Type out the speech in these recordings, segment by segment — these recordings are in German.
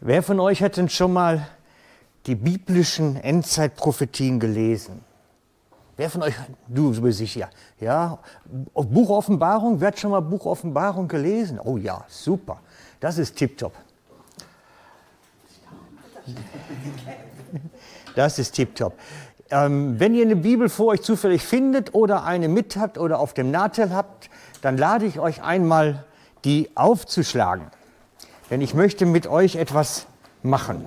Wer von euch hat denn schon mal die biblischen Endzeitprophetien gelesen? Wer von euch, du so sicher, ja? Buch Offenbarung, wer hat schon mal Buch Offenbarung gelesen? Oh ja, super, das ist tipptopp. Das ist tipptopp. Ähm, wenn ihr eine Bibel vor euch zufällig findet oder eine mit habt oder auf dem Nahtel habt, dann lade ich euch einmal, die aufzuschlagen. Denn ich möchte mit euch etwas machen.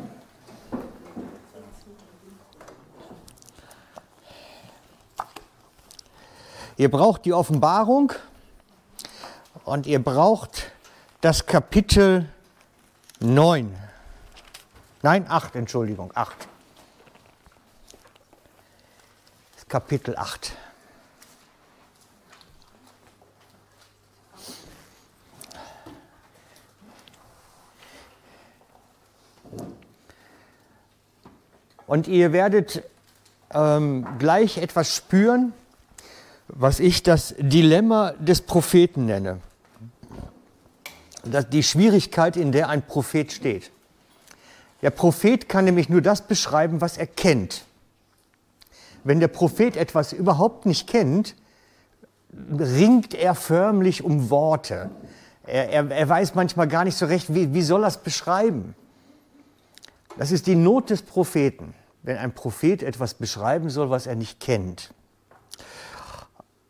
Ihr braucht die Offenbarung und ihr braucht das Kapitel 9. Nein, 8, Entschuldigung, 8. Das Kapitel 8. Und ihr werdet ähm, gleich etwas spüren, was ich das Dilemma des Propheten nenne. Das, die Schwierigkeit, in der ein Prophet steht. Der Prophet kann nämlich nur das beschreiben, was er kennt. Wenn der Prophet etwas überhaupt nicht kennt, ringt er förmlich um Worte. Er, er, er weiß manchmal gar nicht so recht, wie, wie soll er es beschreiben. Das ist die Not des Propheten, wenn ein Prophet etwas beschreiben soll, was er nicht kennt.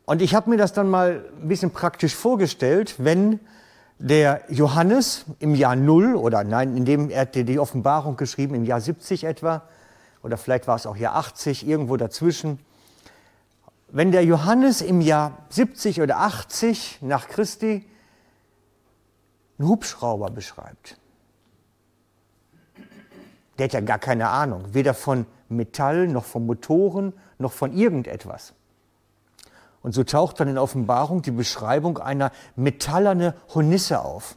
Und ich habe mir das dann mal ein bisschen praktisch vorgestellt, wenn der Johannes im Jahr 0 oder nein, in dem er die Offenbarung geschrieben, im Jahr 70 etwa, oder vielleicht war es auch Jahr 80, irgendwo dazwischen. Wenn der Johannes im Jahr 70 oder 80 nach Christi einen Hubschrauber beschreibt, der hat ja gar keine Ahnung, weder von Metall noch von Motoren noch von irgendetwas. Und so taucht dann in Offenbarung die Beschreibung einer metallerne Hornisse auf.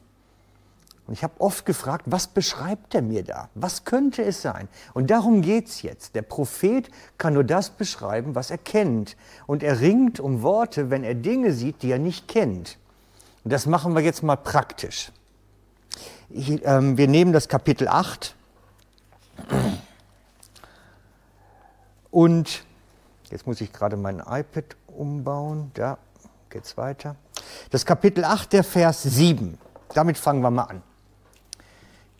Und ich habe oft gefragt, was beschreibt er mir da? Was könnte es sein? Und darum geht es jetzt. Der Prophet kann nur das beschreiben, was er kennt. Und er ringt um Worte, wenn er Dinge sieht, die er nicht kennt. Und das machen wir jetzt mal praktisch. Ich, ähm, wir nehmen das Kapitel 8 und jetzt muss ich gerade mein iPad umbauen. Da geht es weiter. Das Kapitel 8, der Vers 7. Damit fangen wir mal an.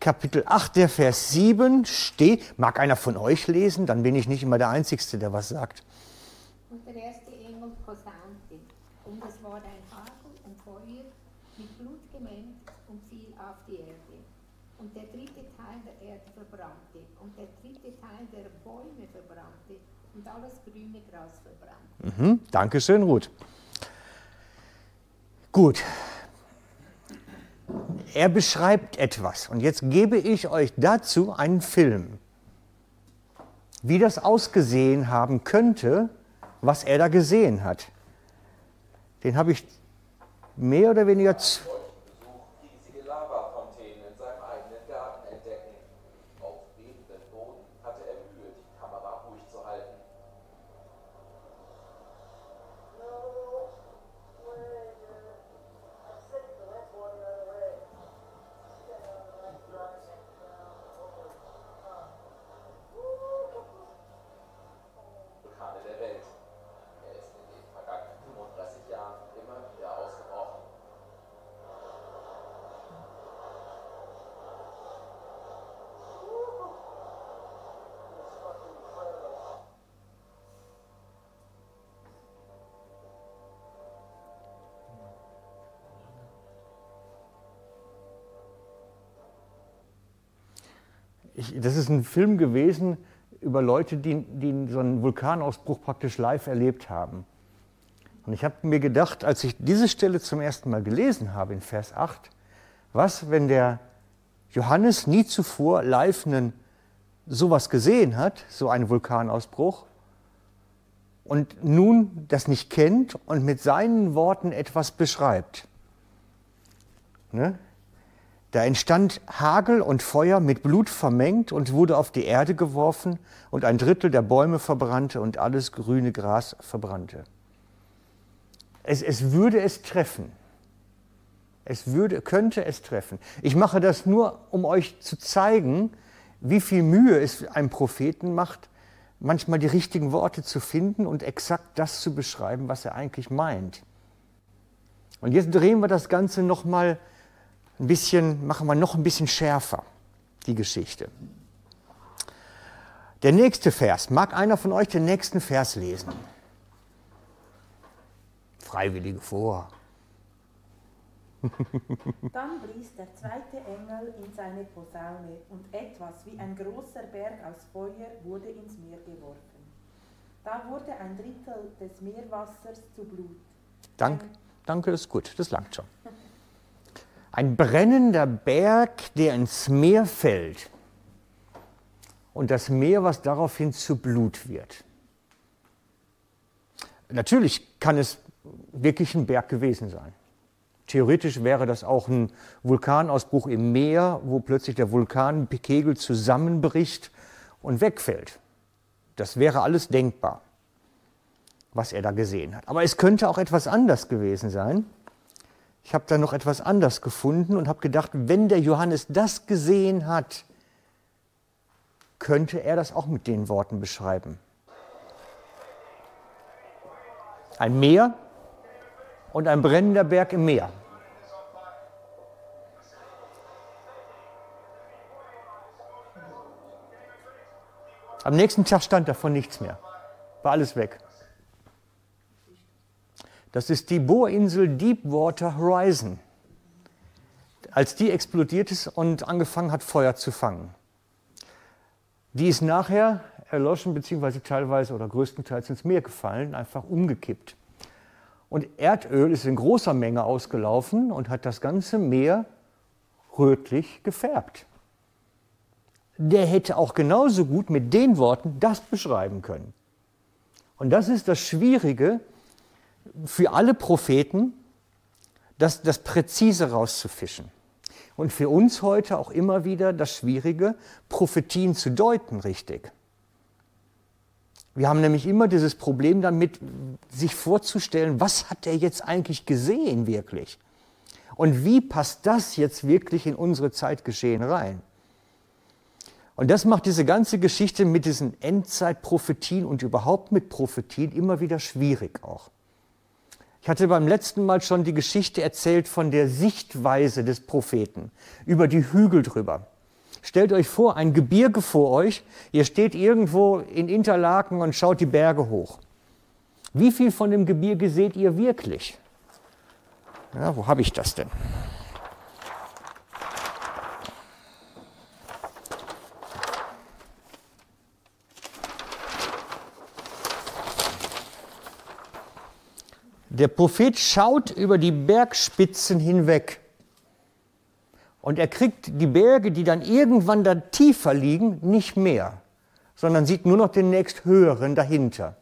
Kapitel 8, der Vers 7 steht, mag einer von euch lesen, dann bin ich nicht immer der Einzige, der was sagt. Und der erste Engel posaunte, und es war ein Hagel und Feuer mit Blut gemengt und fiel auf die Erde. Und der dritte Teil der Erde verbrannte, und der dritte Teil der Bäume verbrannte, und alles grüne Gras verbrannte. Mhm, Dankeschön, Ruth. Gut. Er beschreibt etwas und jetzt gebe ich euch dazu einen Film, wie das ausgesehen haben könnte, was er da gesehen hat. Den habe ich mehr oder weniger Das ist ein Film gewesen über Leute, die, die so einen Vulkanausbruch praktisch live erlebt haben. Und ich habe mir gedacht, als ich diese Stelle zum ersten Mal gelesen habe in Vers 8, was, wenn der Johannes nie zuvor live einen, sowas gesehen hat, so einen Vulkanausbruch, und nun das nicht kennt und mit seinen Worten etwas beschreibt. Ne? Da entstand Hagel und Feuer mit Blut vermengt und wurde auf die Erde geworfen und ein Drittel der Bäume verbrannte und alles grüne Gras verbrannte. Es, es würde es treffen, Es würde, könnte es treffen. Ich mache das nur, um euch zu zeigen, wie viel Mühe es einem Propheten macht, manchmal die richtigen Worte zu finden und exakt das zu beschreiben, was er eigentlich meint. Und jetzt drehen wir das Ganze noch mal ein bisschen, machen wir noch ein bisschen schärfer, die Geschichte. Der nächste Vers, mag einer von euch den nächsten Vers lesen? Freiwillige vor. Dann blies der zweite Engel in seine Posaune, und etwas wie ein großer Berg aus Feuer wurde ins Meer geworfen. Da wurde ein Drittel des Meerwassers zu Blut. Dank, danke, ist gut, das langt schon. Ein brennender Berg, der ins Meer fällt. Und das Meer, was daraufhin zu Blut wird. Natürlich kann es wirklich ein Berg gewesen sein. Theoretisch wäre das auch ein Vulkanausbruch im Meer, wo plötzlich der Vulkankegel zusammenbricht und wegfällt. Das wäre alles denkbar, was er da gesehen hat. Aber es könnte auch etwas anders gewesen sein. Ich habe da noch etwas anders gefunden und habe gedacht, wenn der Johannes das gesehen hat, könnte er das auch mit den Worten beschreiben. Ein Meer, und ein brennender Berg im Meer. Am nächsten Tag stand davon nichts mehr. War alles weg. Das ist die Bohrinsel Deepwater Horizon. Als die explodiert ist und angefangen hat, Feuer zu fangen. Die ist nachher erloschen, beziehungsweise teilweise oder größtenteils ins Meer gefallen, einfach umgekippt. Und Erdöl ist in großer Menge ausgelaufen und hat das ganze Meer rötlich gefärbt. Der hätte auch genauso gut mit den Worten das beschreiben können. Und das ist das Schwierige für alle Propheten, das, das präzise rauszufischen. Und für uns heute auch immer wieder das Schwierige, Prophetien zu deuten richtig. Wir haben nämlich immer dieses Problem damit, sich vorzustellen, was hat er jetzt eigentlich gesehen wirklich? Und wie passt das jetzt wirklich in unsere Zeitgeschehen rein? Und das macht diese ganze Geschichte mit diesen Endzeitprophetien und überhaupt mit Prophetien immer wieder schwierig auch. Ich hatte beim letzten Mal schon die Geschichte erzählt von der Sichtweise des Propheten über die Hügel drüber. Stellt euch vor, ein Gebirge vor euch, ihr steht irgendwo in Interlaken und schaut die Berge hoch. Wie viel von dem Gebirge seht ihr wirklich? Ja, wo habe ich das denn? Der Prophet schaut über die Bergspitzen hinweg. Und er kriegt die Berge, die dann irgendwann da tiefer liegen, nicht mehr, sondern sieht nur noch den nächsthöheren dahinter.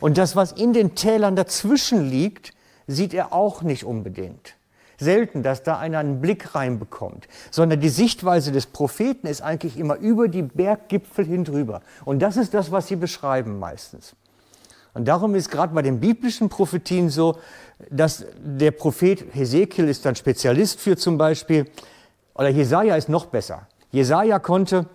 Und das, was in den Tälern dazwischen liegt, sieht er auch nicht unbedingt. Selten, dass da einer einen Blick reinbekommt, sondern die Sichtweise des Propheten ist eigentlich immer über die Berggipfel hindrüber. Und das ist das, was sie beschreiben meistens. Und darum ist gerade bei den biblischen Prophetien so, dass der Prophet Hesekiel ist dann Spezialist für zum Beispiel, oder Jesaja ist noch besser. Jesaja konnte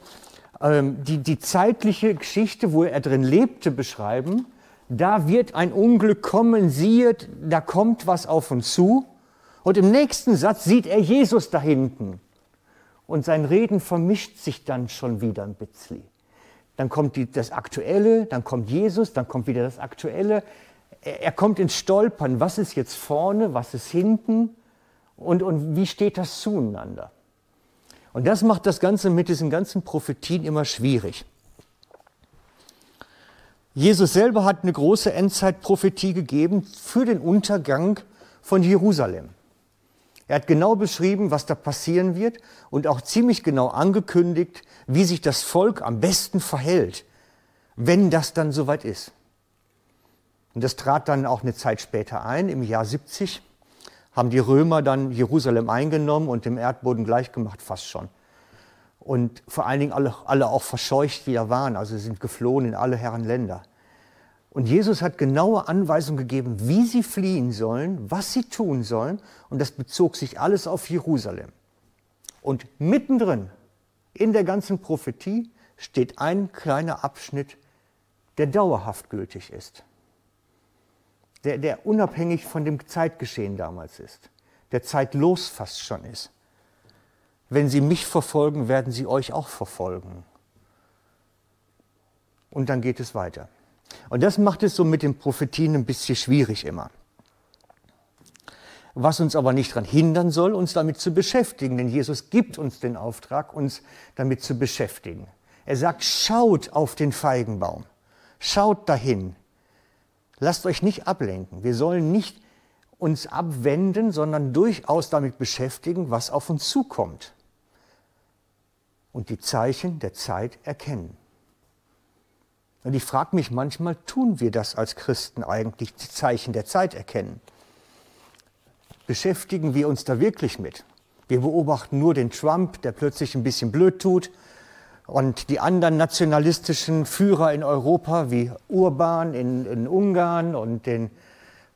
ähm, die, die zeitliche Geschichte, wo er drin lebte, beschreiben. Da wird ein Unglück kommen, siehe, da kommt was auf uns zu. Und im nächsten Satz sieht er Jesus da hinten. Und sein Reden vermischt sich dann schon wieder ein bisschen. Dann kommt die, das Aktuelle, dann kommt Jesus, dann kommt wieder das Aktuelle. Er, er kommt ins Stolpern. Was ist jetzt vorne, was ist hinten? Und, und wie steht das zueinander? Und das macht das Ganze mit diesen ganzen Prophetien immer schwierig. Jesus selber hat eine große Endzeitprophetie gegeben für den Untergang von Jerusalem. Er hat genau beschrieben, was da passieren wird und auch ziemlich genau angekündigt, wie sich das Volk am besten verhält, wenn das dann soweit ist. Und das trat dann auch eine Zeit später ein, im Jahr 70 haben die Römer dann Jerusalem eingenommen und dem Erdboden gleichgemacht, fast schon. Und vor allen Dingen alle, alle auch verscheucht wieder waren, also sind geflohen in alle Herren Länder. Und Jesus hat genaue Anweisungen gegeben, wie sie fliehen sollen, was sie tun sollen. Und das bezog sich alles auf Jerusalem. Und mittendrin in der ganzen Prophetie steht ein kleiner Abschnitt, der dauerhaft gültig ist. Der, der unabhängig von dem Zeitgeschehen damals ist. Der zeitlos fast schon ist. Wenn sie mich verfolgen, werden sie euch auch verfolgen. Und dann geht es weiter. Und das macht es so mit den Prophetien ein bisschen schwierig immer. Was uns aber nicht daran hindern soll, uns damit zu beschäftigen, denn Jesus gibt uns den Auftrag, uns damit zu beschäftigen. Er sagt, schaut auf den Feigenbaum, schaut dahin, lasst euch nicht ablenken. Wir sollen nicht uns abwenden, sondern durchaus damit beschäftigen, was auf uns zukommt und die Zeichen der Zeit erkennen. Und ich frage mich manchmal, tun wir das als Christen eigentlich, die Zeichen der Zeit erkennen? Beschäftigen wir uns da wirklich mit? Wir beobachten nur den Trump, der plötzlich ein bisschen blöd tut, und die anderen nationalistischen Führer in Europa, wie Urban in, in Ungarn und den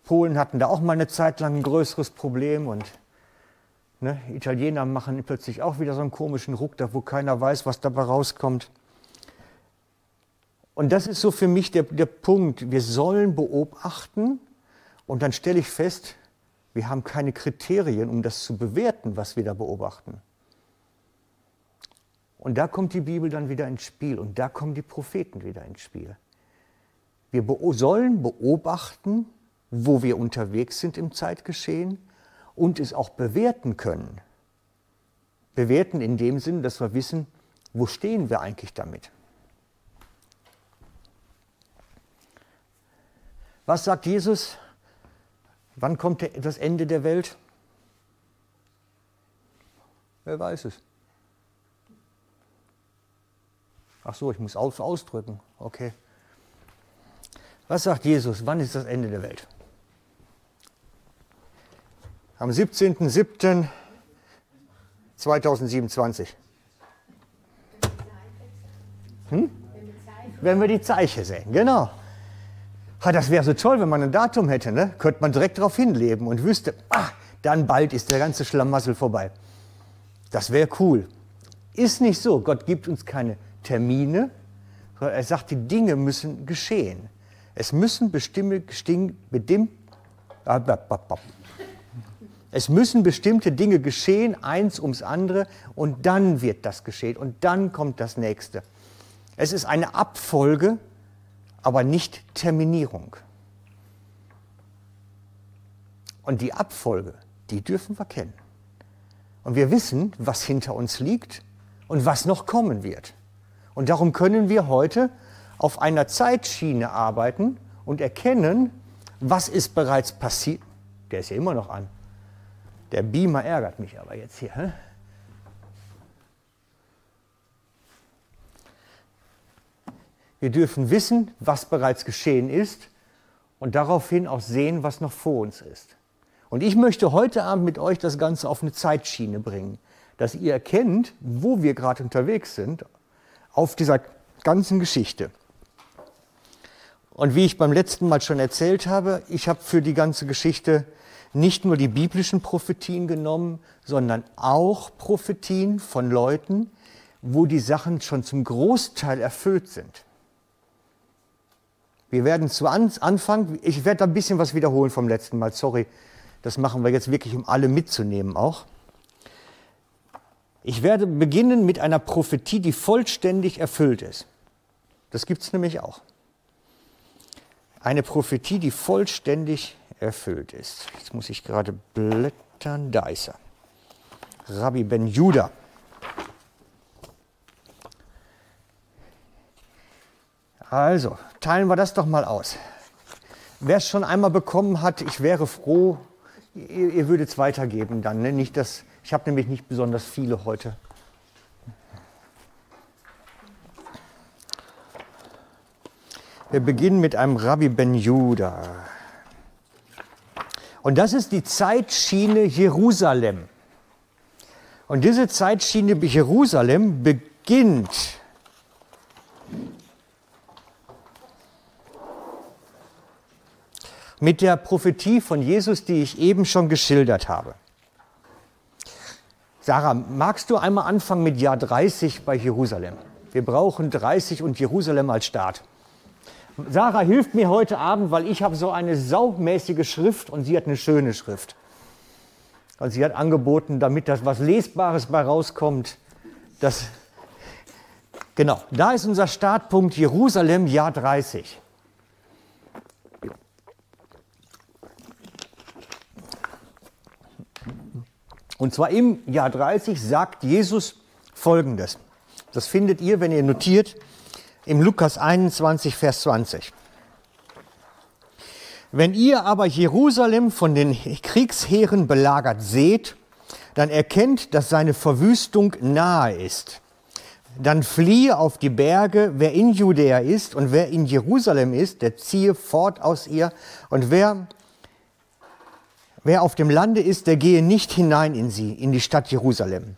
Polen hatten da auch mal eine Zeit lang ein größeres Problem. Und ne, Italiener machen plötzlich auch wieder so einen komischen Ruck, da wo keiner weiß, was dabei rauskommt. Und das ist so für mich der, der Punkt. Wir sollen beobachten und dann stelle ich fest, wir haben keine Kriterien, um das zu bewerten, was wir da beobachten. Und da kommt die Bibel dann wieder ins Spiel und da kommen die Propheten wieder ins Spiel. Wir sollen beobachten, wo wir unterwegs sind im Zeitgeschehen und es auch bewerten können. Bewerten in dem Sinn, dass wir wissen, wo stehen wir eigentlich damit. Was sagt Jesus? Wann kommt das Ende der Welt? Wer weiß es? Ach so, ich muss aus ausdrücken. Okay. Was sagt Jesus? Wann ist das Ende der Welt? Am 17.07.2027. Hm? Wenn wir die Zeichen sehen, genau. Ha, das wäre so toll, wenn man ein Datum hätte, ne? könnte man direkt darauf hinleben und wüsste, ah, dann bald ist der ganze Schlamassel vorbei. Das wäre cool. Ist nicht so. Gott gibt uns keine Termine, sondern er sagt, die Dinge müssen geschehen. Es müssen bestimmte, ah, es müssen bestimmte Dinge geschehen, eins ums andere, und dann wird das geschehen und dann kommt das nächste. Es ist eine Abfolge aber nicht Terminierung. Und die Abfolge, die dürfen wir kennen. Und wir wissen, was hinter uns liegt und was noch kommen wird. Und darum können wir heute auf einer Zeitschiene arbeiten und erkennen, was ist bereits passiert. Der ist ja immer noch an. Der Beamer ärgert mich aber jetzt hier. Hä? Wir dürfen wissen, was bereits geschehen ist und daraufhin auch sehen, was noch vor uns ist. Und ich möchte heute Abend mit euch das Ganze auf eine Zeitschiene bringen, dass ihr erkennt, wo wir gerade unterwegs sind auf dieser ganzen Geschichte. Und wie ich beim letzten Mal schon erzählt habe, ich habe für die ganze Geschichte nicht nur die biblischen Prophetien genommen, sondern auch Prophetien von Leuten, wo die Sachen schon zum Großteil erfüllt sind. Wir werden zu Anfang, ich werde ein bisschen was wiederholen vom letzten Mal, sorry, das machen wir jetzt wirklich, um alle mitzunehmen auch. Ich werde beginnen mit einer Prophetie, die vollständig erfüllt ist. Das gibt es nämlich auch. Eine Prophetie, die vollständig erfüllt ist. Jetzt muss ich gerade blättern. Da ist er. Rabbi Ben Judah. Also, teilen wir das doch mal aus. Wer es schon einmal bekommen hat, ich wäre froh, ihr, ihr würdet es weitergeben dann. Ne? Nicht, dass, ich habe nämlich nicht besonders viele heute. Wir beginnen mit einem Rabbi Ben Judah. Und das ist die Zeitschiene Jerusalem. Und diese Zeitschiene Jerusalem beginnt mit der Prophetie von Jesus, die ich eben schon geschildert habe. Sarah, magst du einmal anfangen mit Jahr 30 bei Jerusalem? Wir brauchen 30 und Jerusalem als Start. Sarah hilft mir heute Abend, weil ich habe so eine saumäßige Schrift und sie hat eine schöne Schrift. Und sie hat angeboten, damit das was Lesbares bei rauskommt. Das, genau, da ist unser Startpunkt Jerusalem, Jahr 30. Und zwar im Jahr 30 sagt Jesus Folgendes. Das findet ihr, wenn ihr notiert, im Lukas 21, Vers 20. Wenn ihr aber Jerusalem von den Kriegsheeren belagert seht, dann erkennt, dass seine Verwüstung nahe ist. Dann fliehe auf die Berge, wer in Judäa ist und wer in Jerusalem ist, der ziehe fort aus ihr. Und wer, wer auf dem Lande ist, der gehe nicht hinein in sie, in die Stadt Jerusalem.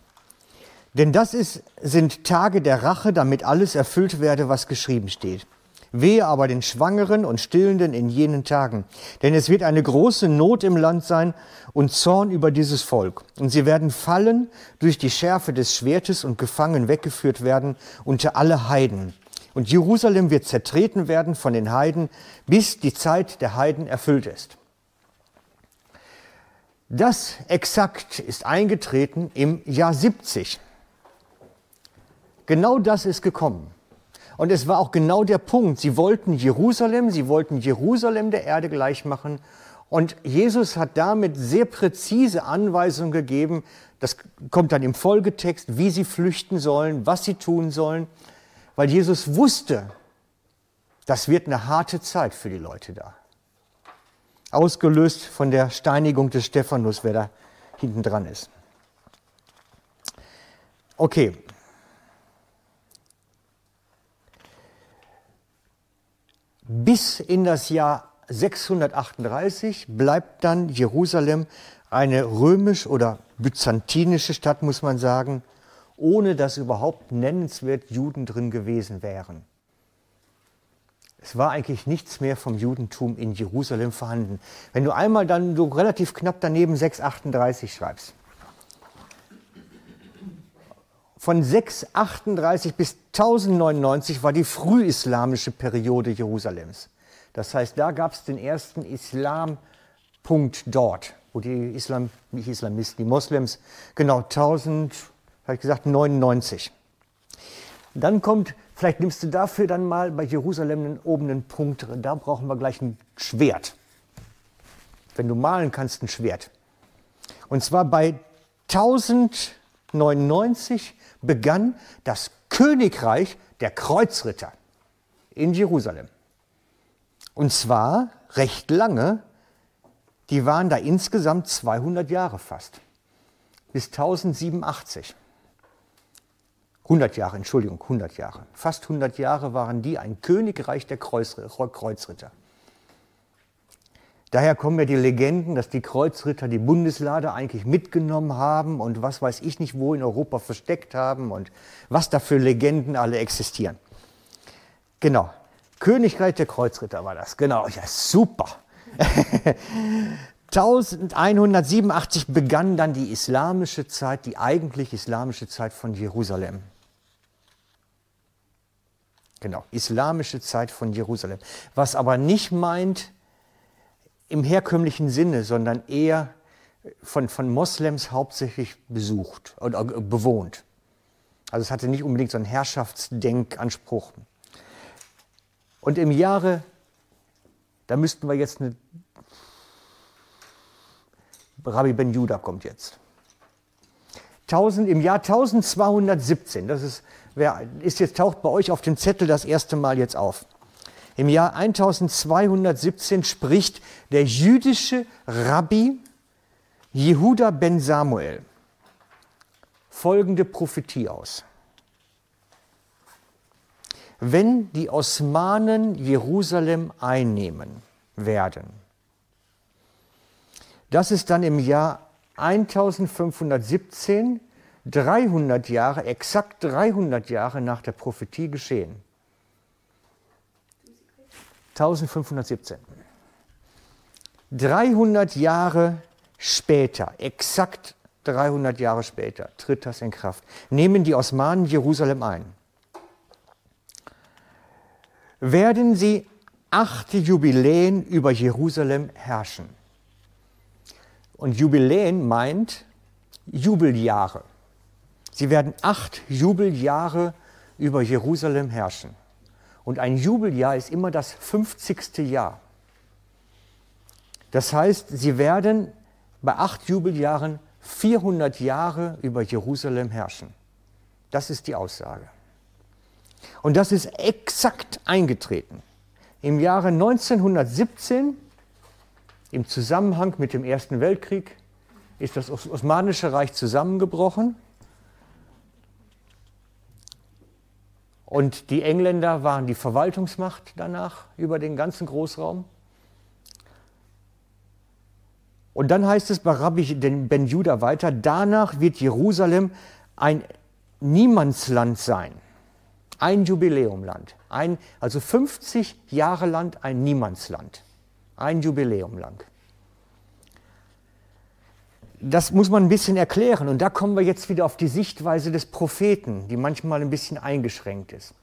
Denn das ist, sind Tage der Rache, damit alles erfüllt werde, was geschrieben steht. Wehe aber den Schwangeren und Stillenden in jenen Tagen, denn es wird eine große Not im Land sein und Zorn über dieses Volk. Und sie werden fallen durch die Schärfe des Schwertes und gefangen weggeführt werden unter alle Heiden. Und Jerusalem wird zertreten werden von den Heiden, bis die Zeit der Heiden erfüllt ist. Das exakt ist eingetreten im Jahr 70. Genau das ist gekommen. Und es war auch genau der Punkt. Sie wollten Jerusalem, sie wollten Jerusalem der Erde gleich machen. Und Jesus hat damit sehr präzise Anweisungen gegeben. Das kommt dann im Folgetext, wie sie flüchten sollen, was sie tun sollen. Weil Jesus wusste, das wird eine harte Zeit für die Leute da. Ausgelöst von der Steinigung des Stephanus, wer da hinten dran ist. Okay, Bis in das Jahr 638 bleibt dann Jerusalem eine römisch oder byzantinische Stadt, muss man sagen, ohne dass überhaupt nennenswert Juden drin gewesen wären. Es war eigentlich nichts mehr vom Judentum in Jerusalem vorhanden. Wenn du einmal dann so relativ knapp daneben 638 schreibst, von 638 bis 1099 war die frühislamische Periode Jerusalems. Das heißt, da gab es den ersten Islampunkt dort, wo die Islam, nicht Islamisten, die Moslems, genau 1000, habe ich gesagt, 99. Dann kommt, vielleicht nimmst du dafür dann mal bei Jerusalem einen oberen Punkt, da brauchen wir gleich ein Schwert. Wenn du malen kannst, ein Schwert. Und zwar bei 1099 begann das Königreich der Kreuzritter in Jerusalem. Und zwar recht lange, die waren da insgesamt 200 Jahre fast, bis 1087. 100 Jahre, Entschuldigung, 100 Jahre. Fast 100 Jahre waren die ein Königreich der Kreuzritter. Daher kommen ja die Legenden, dass die Kreuzritter die Bundeslade eigentlich mitgenommen haben und was weiß ich nicht wo in Europa versteckt haben und was da für Legenden alle existieren. Genau. Königreich der Kreuzritter war das. Genau. Ja, super. 1187 begann dann die islamische Zeit, die eigentlich islamische Zeit von Jerusalem. Genau, islamische Zeit von Jerusalem. Was aber nicht meint, im herkömmlichen Sinne, sondern eher von, von Moslems hauptsächlich besucht oder äh, bewohnt. Also es hatte nicht unbedingt so einen Herrschaftsdenkanspruch. Und im Jahre, da müssten wir jetzt eine, Rabbi Ben Judah kommt jetzt. 1000, Im Jahr 1217, das ist, wer, ist jetzt taucht bei euch auf dem Zettel das erste Mal jetzt auf. Im Jahr 1217 spricht der jüdische Rabbi Jehuda ben Samuel folgende Prophetie aus. Wenn die Osmanen Jerusalem einnehmen werden, das ist dann im Jahr 1517, 300 Jahre, exakt 300 Jahre nach der Prophetie geschehen. 1517. 300 Jahre später, exakt 300 Jahre später, tritt das in Kraft, nehmen die Osmanen Jerusalem ein. Werden sie acht Jubiläen über Jerusalem herrschen. Und Jubiläen meint Jubeljahre. Sie werden acht Jubeljahre über Jerusalem herrschen. Und ein Jubeljahr ist immer das 50. Jahr. Das heißt, sie werden bei acht Jubeljahren 400 Jahre über Jerusalem herrschen. Das ist die Aussage. Und das ist exakt eingetreten. Im Jahre 1917, im Zusammenhang mit dem Ersten Weltkrieg, ist das Osmanische Reich zusammengebrochen. Und die Engländer waren die Verwaltungsmacht danach über den ganzen Großraum. Und dann heißt es bei Rabbi Ben Judah weiter, danach wird Jerusalem ein Niemandsland sein, ein Jubiläumland, ein, also 50 Jahre lang ein Niemandsland, ein Jubiläum lang. Das muss man ein bisschen erklären und da kommen wir jetzt wieder auf die Sichtweise des Propheten, die manchmal ein bisschen eingeschränkt ist.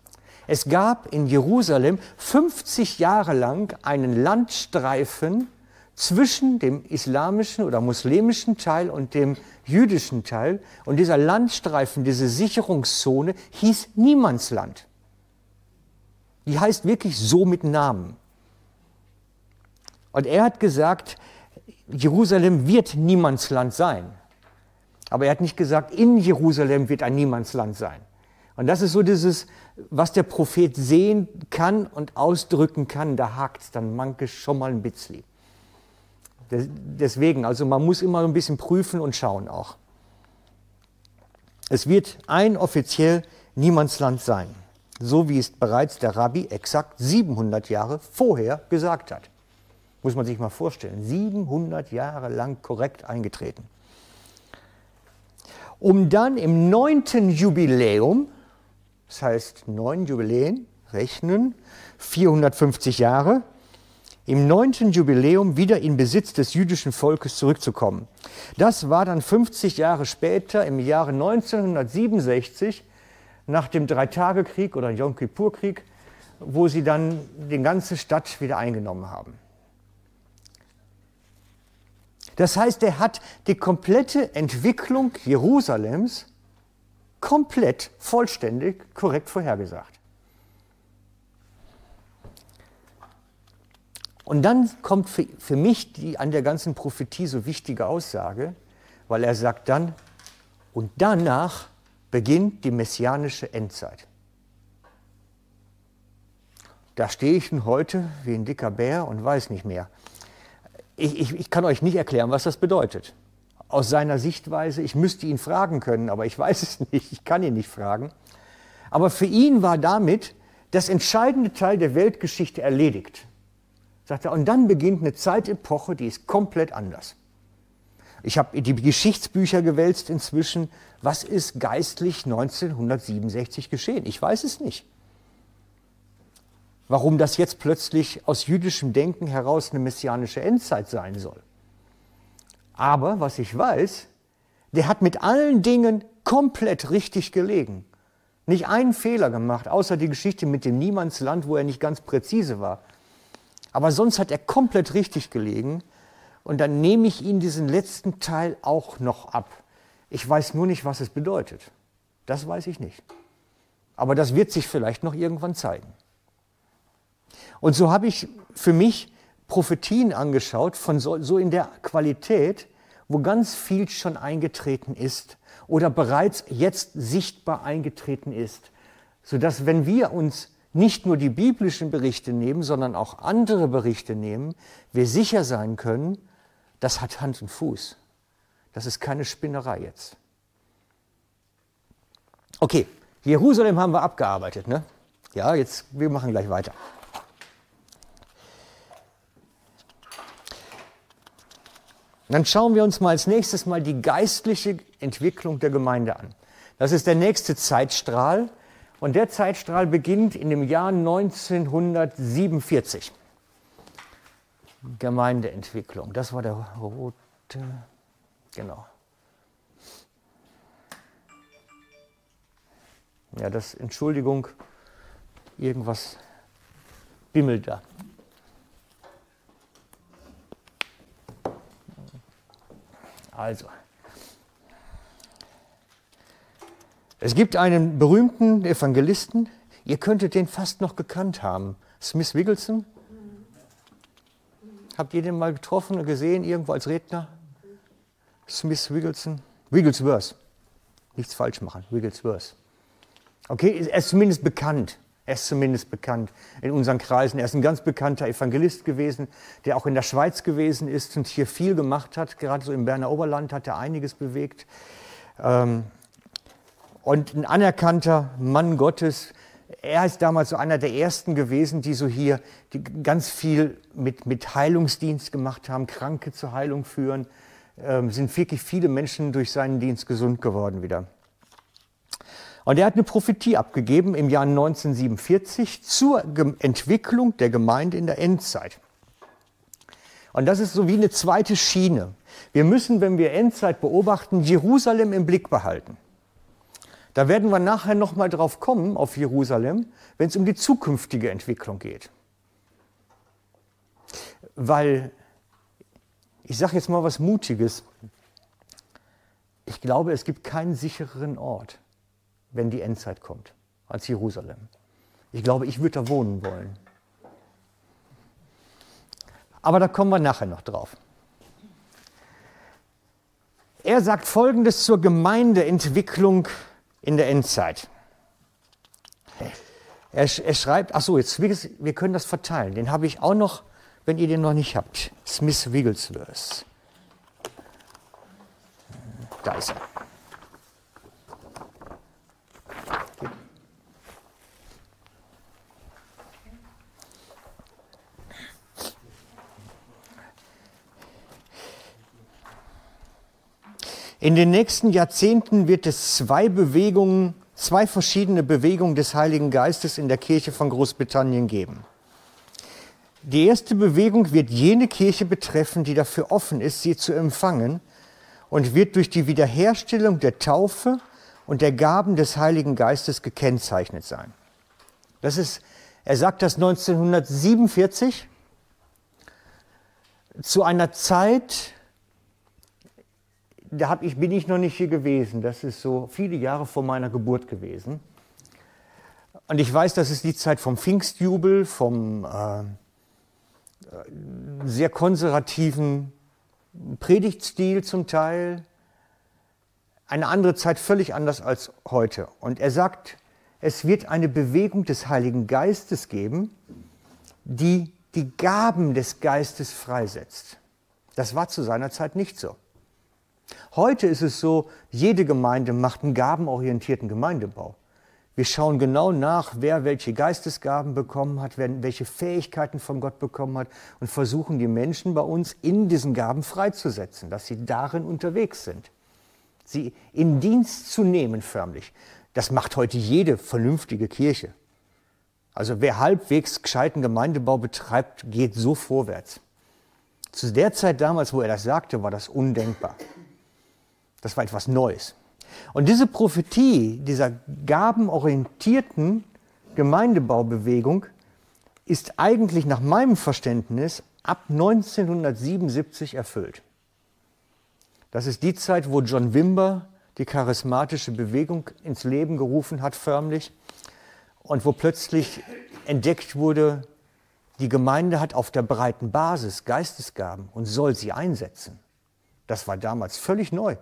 Es gab in Jerusalem 50 Jahre lang einen Landstreifen, zwischen dem islamischen oder muslimischen Teil und dem jüdischen Teil. Und dieser Landstreifen, diese Sicherungszone hieß Niemandsland. Die heißt wirklich so mit Namen. Und er hat gesagt, Jerusalem wird Niemandsland sein. Aber er hat nicht gesagt, in Jerusalem wird ein Niemandsland sein. Und das ist so dieses, was der Prophet sehen kann und ausdrücken kann, da hakt es dann manche schon mal ein bisschen. Deswegen, also man muss immer ein bisschen prüfen und schauen auch. Es wird ein offiziell Niemandsland sein, so wie es bereits der Rabbi exakt 700 Jahre vorher gesagt hat. Muss man sich mal vorstellen, 700 Jahre lang korrekt eingetreten. Um dann im neunten Jubiläum, das heißt neun Jubiläen, rechnen, 450 Jahre, im neunten Jubiläum wieder in Besitz des jüdischen Volkes zurückzukommen. Das war dann 50 Jahre später, im Jahre 1967, nach dem Dreitagekrieg oder Yom Kippur-Krieg, wo sie dann die ganze Stadt wieder eingenommen haben. Das heißt, er hat die komplette Entwicklung Jerusalems komplett, vollständig, korrekt vorhergesagt. Und dann kommt für, für mich die an der ganzen Prophetie so wichtige Aussage, weil er sagt dann, und danach beginnt die messianische Endzeit. Da stehe ich nun heute wie ein dicker Bär und weiß nicht mehr. Ich, ich, ich kann euch nicht erklären, was das bedeutet. Aus seiner Sichtweise, ich müsste ihn fragen können, aber ich weiß es nicht, ich kann ihn nicht fragen. Aber für ihn war damit das entscheidende Teil der Weltgeschichte erledigt. Sagt er, und dann beginnt eine Zeitepoche, die ist komplett anders. Ich habe die Geschichtsbücher gewälzt inzwischen. Was ist geistlich 1967 geschehen? Ich weiß es nicht. Warum das jetzt plötzlich aus jüdischem Denken heraus eine messianische Endzeit sein soll. Aber was ich weiß, der hat mit allen Dingen komplett richtig gelegen. Nicht einen Fehler gemacht, außer die Geschichte mit dem Niemandsland, wo er nicht ganz präzise war. Aber sonst hat er komplett richtig gelegen. Und dann nehme ich ihm diesen letzten Teil auch noch ab. Ich weiß nur nicht, was es bedeutet. Das weiß ich nicht. Aber das wird sich vielleicht noch irgendwann zeigen. Und so habe ich für mich Prophetien angeschaut, von so, so in der Qualität, wo ganz viel schon eingetreten ist oder bereits jetzt sichtbar eingetreten ist, sodass wenn wir uns nicht nur die biblischen Berichte nehmen, sondern auch andere Berichte nehmen, wir sicher sein können, das hat Hand und Fuß. Das ist keine Spinnerei jetzt. Okay, Jerusalem haben wir abgearbeitet, ne? Ja, jetzt, wir machen gleich weiter. Dann schauen wir uns mal als nächstes mal die geistliche Entwicklung der Gemeinde an. Das ist der nächste Zeitstrahl, und der Zeitstrahl beginnt in dem Jahr 1947. Gemeindeentwicklung. Das war der rote, genau. Ja, das, Entschuldigung, irgendwas bimmelt da. Also, es gibt einen berühmten Evangelisten, ihr könntet den fast noch gekannt haben, Smith Wiggleston. Habt ihr den mal getroffen und gesehen, irgendwo als Redner? Smith Wiggleston? Wigglesworth. Nichts falsch machen, Wigglesworth. Okay, er ist zumindest bekannt. Er ist zumindest bekannt in unseren Kreisen. Er ist ein ganz bekannter Evangelist gewesen, der auch in der Schweiz gewesen ist und hier viel gemacht hat. Gerade so im Berner Oberland hat er einiges bewegt. Ähm, und ein anerkannter Mann Gottes. Er ist damals so einer der ersten gewesen, die so hier die ganz viel mit, mit Heilungsdienst gemacht haben, Kranke zur Heilung führen. Ähm, sind wirklich viele Menschen durch seinen Dienst gesund geworden wieder. Und er hat eine Prophetie abgegeben im Jahr 1947 zur Entwicklung der Gemeinde in der Endzeit. Und das ist so wie eine zweite Schiene. Wir müssen, wenn wir Endzeit beobachten, Jerusalem im Blick behalten. Da werden wir nachher nochmal drauf kommen, auf Jerusalem, wenn es um die zukünftige Entwicklung geht. Weil, ich sage jetzt mal was Mutiges, ich glaube, es gibt keinen sichereren Ort wenn die Endzeit kommt, als Jerusalem. Ich glaube, ich würde da wohnen wollen. Aber da kommen wir nachher noch drauf. Er sagt Folgendes zur Gemeindeentwicklung in der Endzeit. Er, er schreibt, ach so, jetzt, wir können das verteilen. Den habe ich auch noch, wenn ihr den noch nicht habt. Smith Wigglesworth. Da ist er. In den nächsten Jahrzehnten wird es zwei Bewegungen, zwei verschiedene Bewegungen des Heiligen Geistes in der Kirche von Großbritannien geben. Die erste Bewegung wird jene Kirche betreffen, die dafür offen ist, sie zu empfangen und wird durch die Wiederherstellung der Taufe und der Gaben des Heiligen Geistes gekennzeichnet sein. Das ist, er sagt das 1947 zu einer Zeit, da hab ich, bin ich noch nicht hier gewesen. Das ist so viele Jahre vor meiner Geburt gewesen. Und ich weiß, das ist die Zeit vom Pfingstjubel, vom äh, sehr konservativen Predigtstil zum Teil. Eine andere Zeit völlig anders als heute. Und er sagt, es wird eine Bewegung des Heiligen Geistes geben, die die Gaben des Geistes freisetzt. Das war zu seiner Zeit nicht so. Heute ist es so, jede Gemeinde macht einen gabenorientierten Gemeindebau. Wir schauen genau nach, wer welche Geistesgaben bekommen hat, wer welche Fähigkeiten von Gott bekommen hat und versuchen die Menschen bei uns in diesen Gaben freizusetzen, dass sie darin unterwegs sind. Sie in Dienst zu nehmen förmlich. Das macht heute jede vernünftige Kirche. Also wer halbwegs gescheiten Gemeindebau betreibt, geht so vorwärts. Zu der Zeit damals, wo er das sagte, war das undenkbar. Das war etwas Neues. Und diese Prophetie dieser gabenorientierten Gemeindebaubewegung ist eigentlich nach meinem Verständnis ab 1977 erfüllt. Das ist die Zeit, wo John Wimber die charismatische Bewegung ins Leben gerufen hat, förmlich, und wo plötzlich entdeckt wurde, die Gemeinde hat auf der breiten Basis Geistesgaben und soll sie einsetzen. Das war damals völlig neu.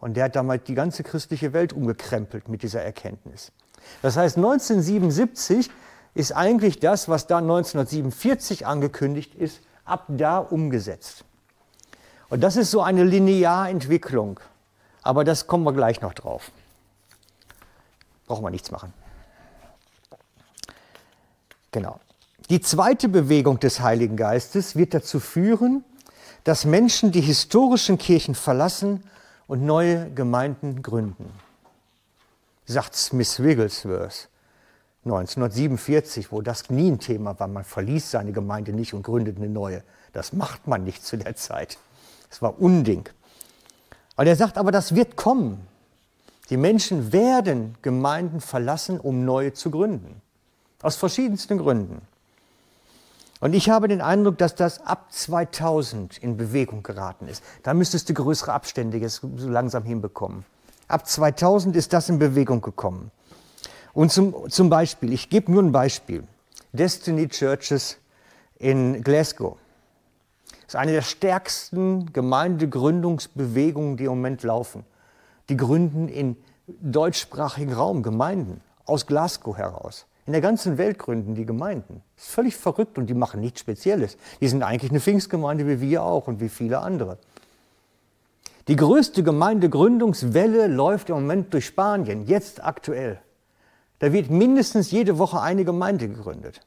Und der hat damals die ganze christliche Welt umgekrempelt mit dieser Erkenntnis. Das heißt, 1977 ist eigentlich das, was da 1947 angekündigt ist, ab da umgesetzt. Und das ist so eine Linearentwicklung. Aber das kommen wir gleich noch drauf. Brauchen wir nichts machen. Genau. Die zweite Bewegung des Heiligen Geistes wird dazu führen, dass Menschen die historischen Kirchen verlassen und neue Gemeinden gründen. Sagt Smith Wigglesworth 1947, wo das nie ein Thema war. Man verließ seine Gemeinde nicht und gründete eine neue. Das macht man nicht zu der Zeit. Das war Unding. Und er sagt aber, das wird kommen. Die Menschen werden Gemeinden verlassen, um neue zu gründen. Aus verschiedensten Gründen. Und ich habe den Eindruck, dass das ab 2000 in Bewegung geraten ist. Da müsstest du größere Abstände jetzt so langsam hinbekommen. Ab 2000 ist das in Bewegung gekommen. Und zum, zum Beispiel, ich gebe nur ein Beispiel. Destiny Churches in Glasgow. Das ist eine der stärksten Gemeindegründungsbewegungen, die im Moment laufen. Die gründen in deutschsprachigen Raum Gemeinden aus Glasgow heraus. In der ganzen Welt gründen die Gemeinden. Das ist völlig verrückt und die machen nichts Spezielles. Die sind eigentlich eine Pfingstgemeinde wie wir auch und wie viele andere. Die größte Gemeindegründungswelle läuft im Moment durch Spanien, jetzt aktuell. Da wird mindestens jede Woche eine Gemeinde gegründet.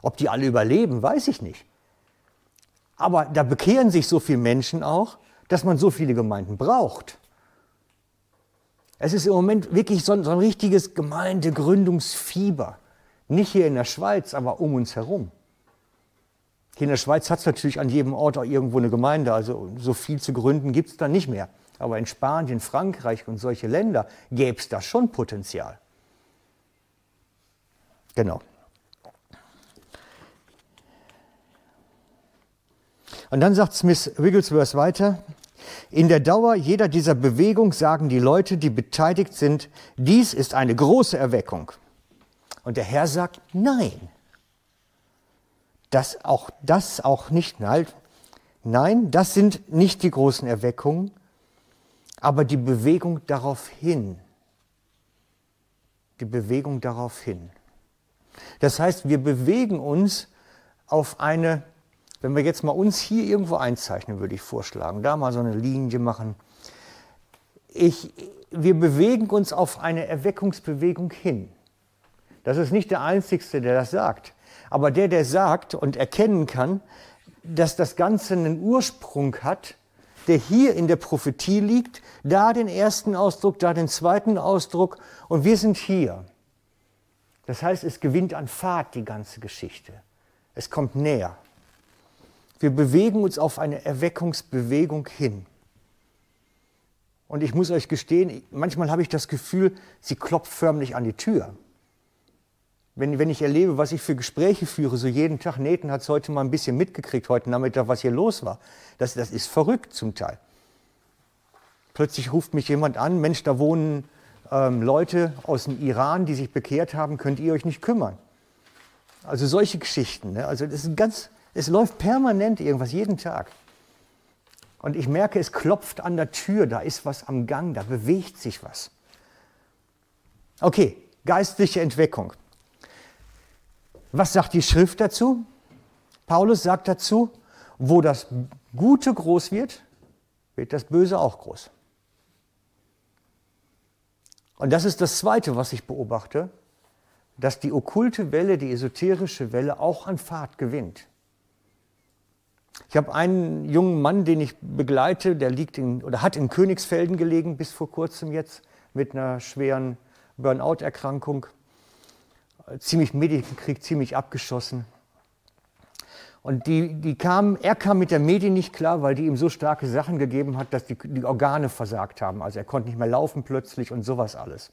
Ob die alle überleben, weiß ich nicht. Aber da bekehren sich so viele Menschen auch, dass man so viele Gemeinden braucht. Es ist im Moment wirklich so ein, so ein richtiges Gemeindegründungsfieber. Nicht hier in der Schweiz, aber um uns herum. Hier in der Schweiz hat es natürlich an jedem Ort auch irgendwo eine Gemeinde, also so viel zu gründen gibt es da nicht mehr. Aber in Spanien, Frankreich und solche Länder gäbe es da schon Potenzial. Genau. Und dann sagt Smith Wigglesworth weiter, in der Dauer jeder dieser Bewegung sagen die Leute, die beteiligt sind, dies ist eine große Erweckung. Und der Herr sagt, nein. Das auch, das auch nicht. Nein, das sind nicht die großen Erweckungen, aber die Bewegung darauf hin. Die Bewegung darauf hin. Das heißt, wir bewegen uns auf eine wenn wir jetzt mal uns hier irgendwo einzeichnen, würde ich vorschlagen, da mal so eine Linie machen. Ich, wir bewegen uns auf eine Erweckungsbewegung hin. Das ist nicht der Einzige, der das sagt. Aber der, der sagt und erkennen kann, dass das Ganze einen Ursprung hat, der hier in der Prophetie liegt, da den ersten Ausdruck, da den zweiten Ausdruck und wir sind hier. Das heißt, es gewinnt an Fahrt die ganze Geschichte. Es kommt näher. Wir bewegen uns auf eine Erweckungsbewegung hin. Und ich muss euch gestehen, manchmal habe ich das Gefühl, sie klopft förmlich an die Tür. Wenn, wenn ich erlebe, was ich für Gespräche führe, so jeden Tag, Nähten hat es heute mal ein bisschen mitgekriegt, heute Nachmittag, was hier los war. Das, das ist verrückt zum Teil. Plötzlich ruft mich jemand an, Mensch, da wohnen ähm, Leute aus dem Iran, die sich bekehrt haben, könnt ihr euch nicht kümmern? Also solche Geschichten. Ne? Also das ist ganz, es läuft permanent irgendwas, jeden Tag. Und ich merke, es klopft an der Tür, da ist was am Gang, da bewegt sich was. Okay, geistliche Entweckung. Was sagt die Schrift dazu? Paulus sagt dazu, wo das Gute groß wird, wird das Böse auch groß. Und das ist das Zweite, was ich beobachte, dass die okkulte Welle, die esoterische Welle auch an Fahrt gewinnt. Ich habe einen jungen Mann, den ich begleite, der liegt in, oder hat in Königsfelden gelegen bis vor kurzem jetzt mit einer schweren Burnout-Erkrankung. Ziemlich Medienkrieg, ziemlich abgeschossen. Und die, die kam, er kam mit der Medien nicht klar, weil die ihm so starke Sachen gegeben hat, dass die, die Organe versagt haben. Also er konnte nicht mehr laufen plötzlich und sowas alles.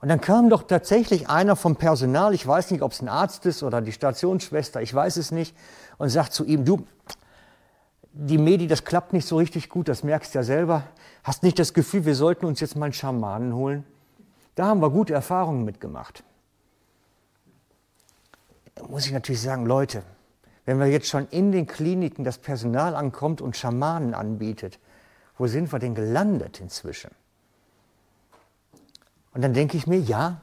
Und dann kam doch tatsächlich einer vom Personal, ich weiß nicht, ob es ein Arzt ist oder die Stationsschwester, ich weiß es nicht, und sagt zu ihm, du, die Medi, das klappt nicht so richtig gut, das merkst du ja selber. Hast nicht das Gefühl, wir sollten uns jetzt mal einen Schamanen holen? Da haben wir gute Erfahrungen mitgemacht. Da muss ich natürlich sagen, Leute, wenn wir jetzt schon in den Kliniken das Personal ankommt und Schamanen anbietet, wo sind wir denn gelandet inzwischen? Und dann denke ich mir, ja,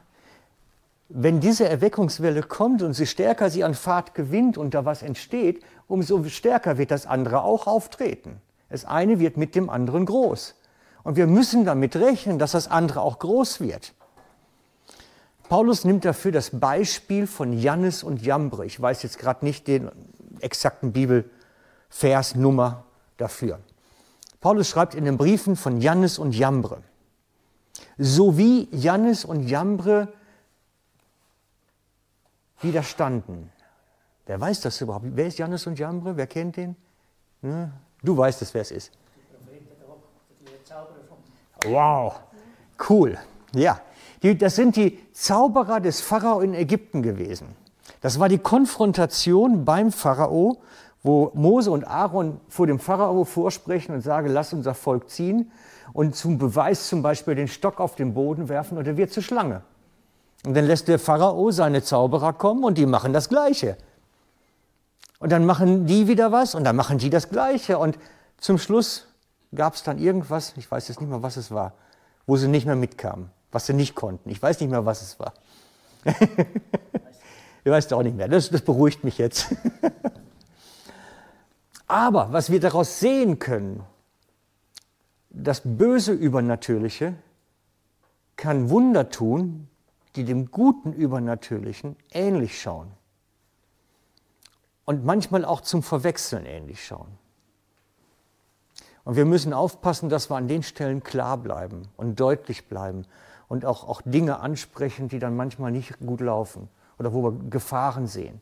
wenn diese Erweckungswelle kommt und je stärker sie an Fahrt gewinnt und da was entsteht, umso stärker wird das andere auch auftreten. Das eine wird mit dem anderen groß. Und wir müssen damit rechnen, dass das andere auch groß wird. Paulus nimmt dafür das Beispiel von Jannes und Jambre. Ich weiß jetzt gerade nicht den exakten Bibelversnummer dafür. Paulus schreibt in den Briefen von Jannes und Jambre so wie Jannes und Jambre widerstanden, Wer weiß das überhaupt? Wer ist Janus und Jambre? Wer kennt den? Ne? Du weißt es, wer es ist. Wow, cool. Ja, die, das sind die Zauberer des Pharao in Ägypten gewesen. Das war die Konfrontation beim Pharao, wo Mose und Aaron vor dem Pharao vorsprechen und sagen, lass unser Volk ziehen und zum Beweis zum Beispiel den Stock auf den Boden werfen und er wird zur Schlange. Und dann lässt der Pharao seine Zauberer kommen und die machen das Gleiche. Und dann machen die wieder was und dann machen die das Gleiche. Und zum Schluss gab es dann irgendwas, ich weiß jetzt nicht mehr, was es war, wo sie nicht mehr mitkamen, was sie nicht konnten. Ich weiß nicht mehr, was es war. ich weiß auch nicht mehr. Das, das beruhigt mich jetzt. Aber was wir daraus sehen können, das böse Übernatürliche kann Wunder tun, die dem guten Übernatürlichen ähnlich schauen. Und manchmal auch zum Verwechseln ähnlich schauen. Und wir müssen aufpassen, dass wir an den Stellen klar bleiben und deutlich bleiben und auch, auch Dinge ansprechen, die dann manchmal nicht gut laufen oder wo wir Gefahren sehen.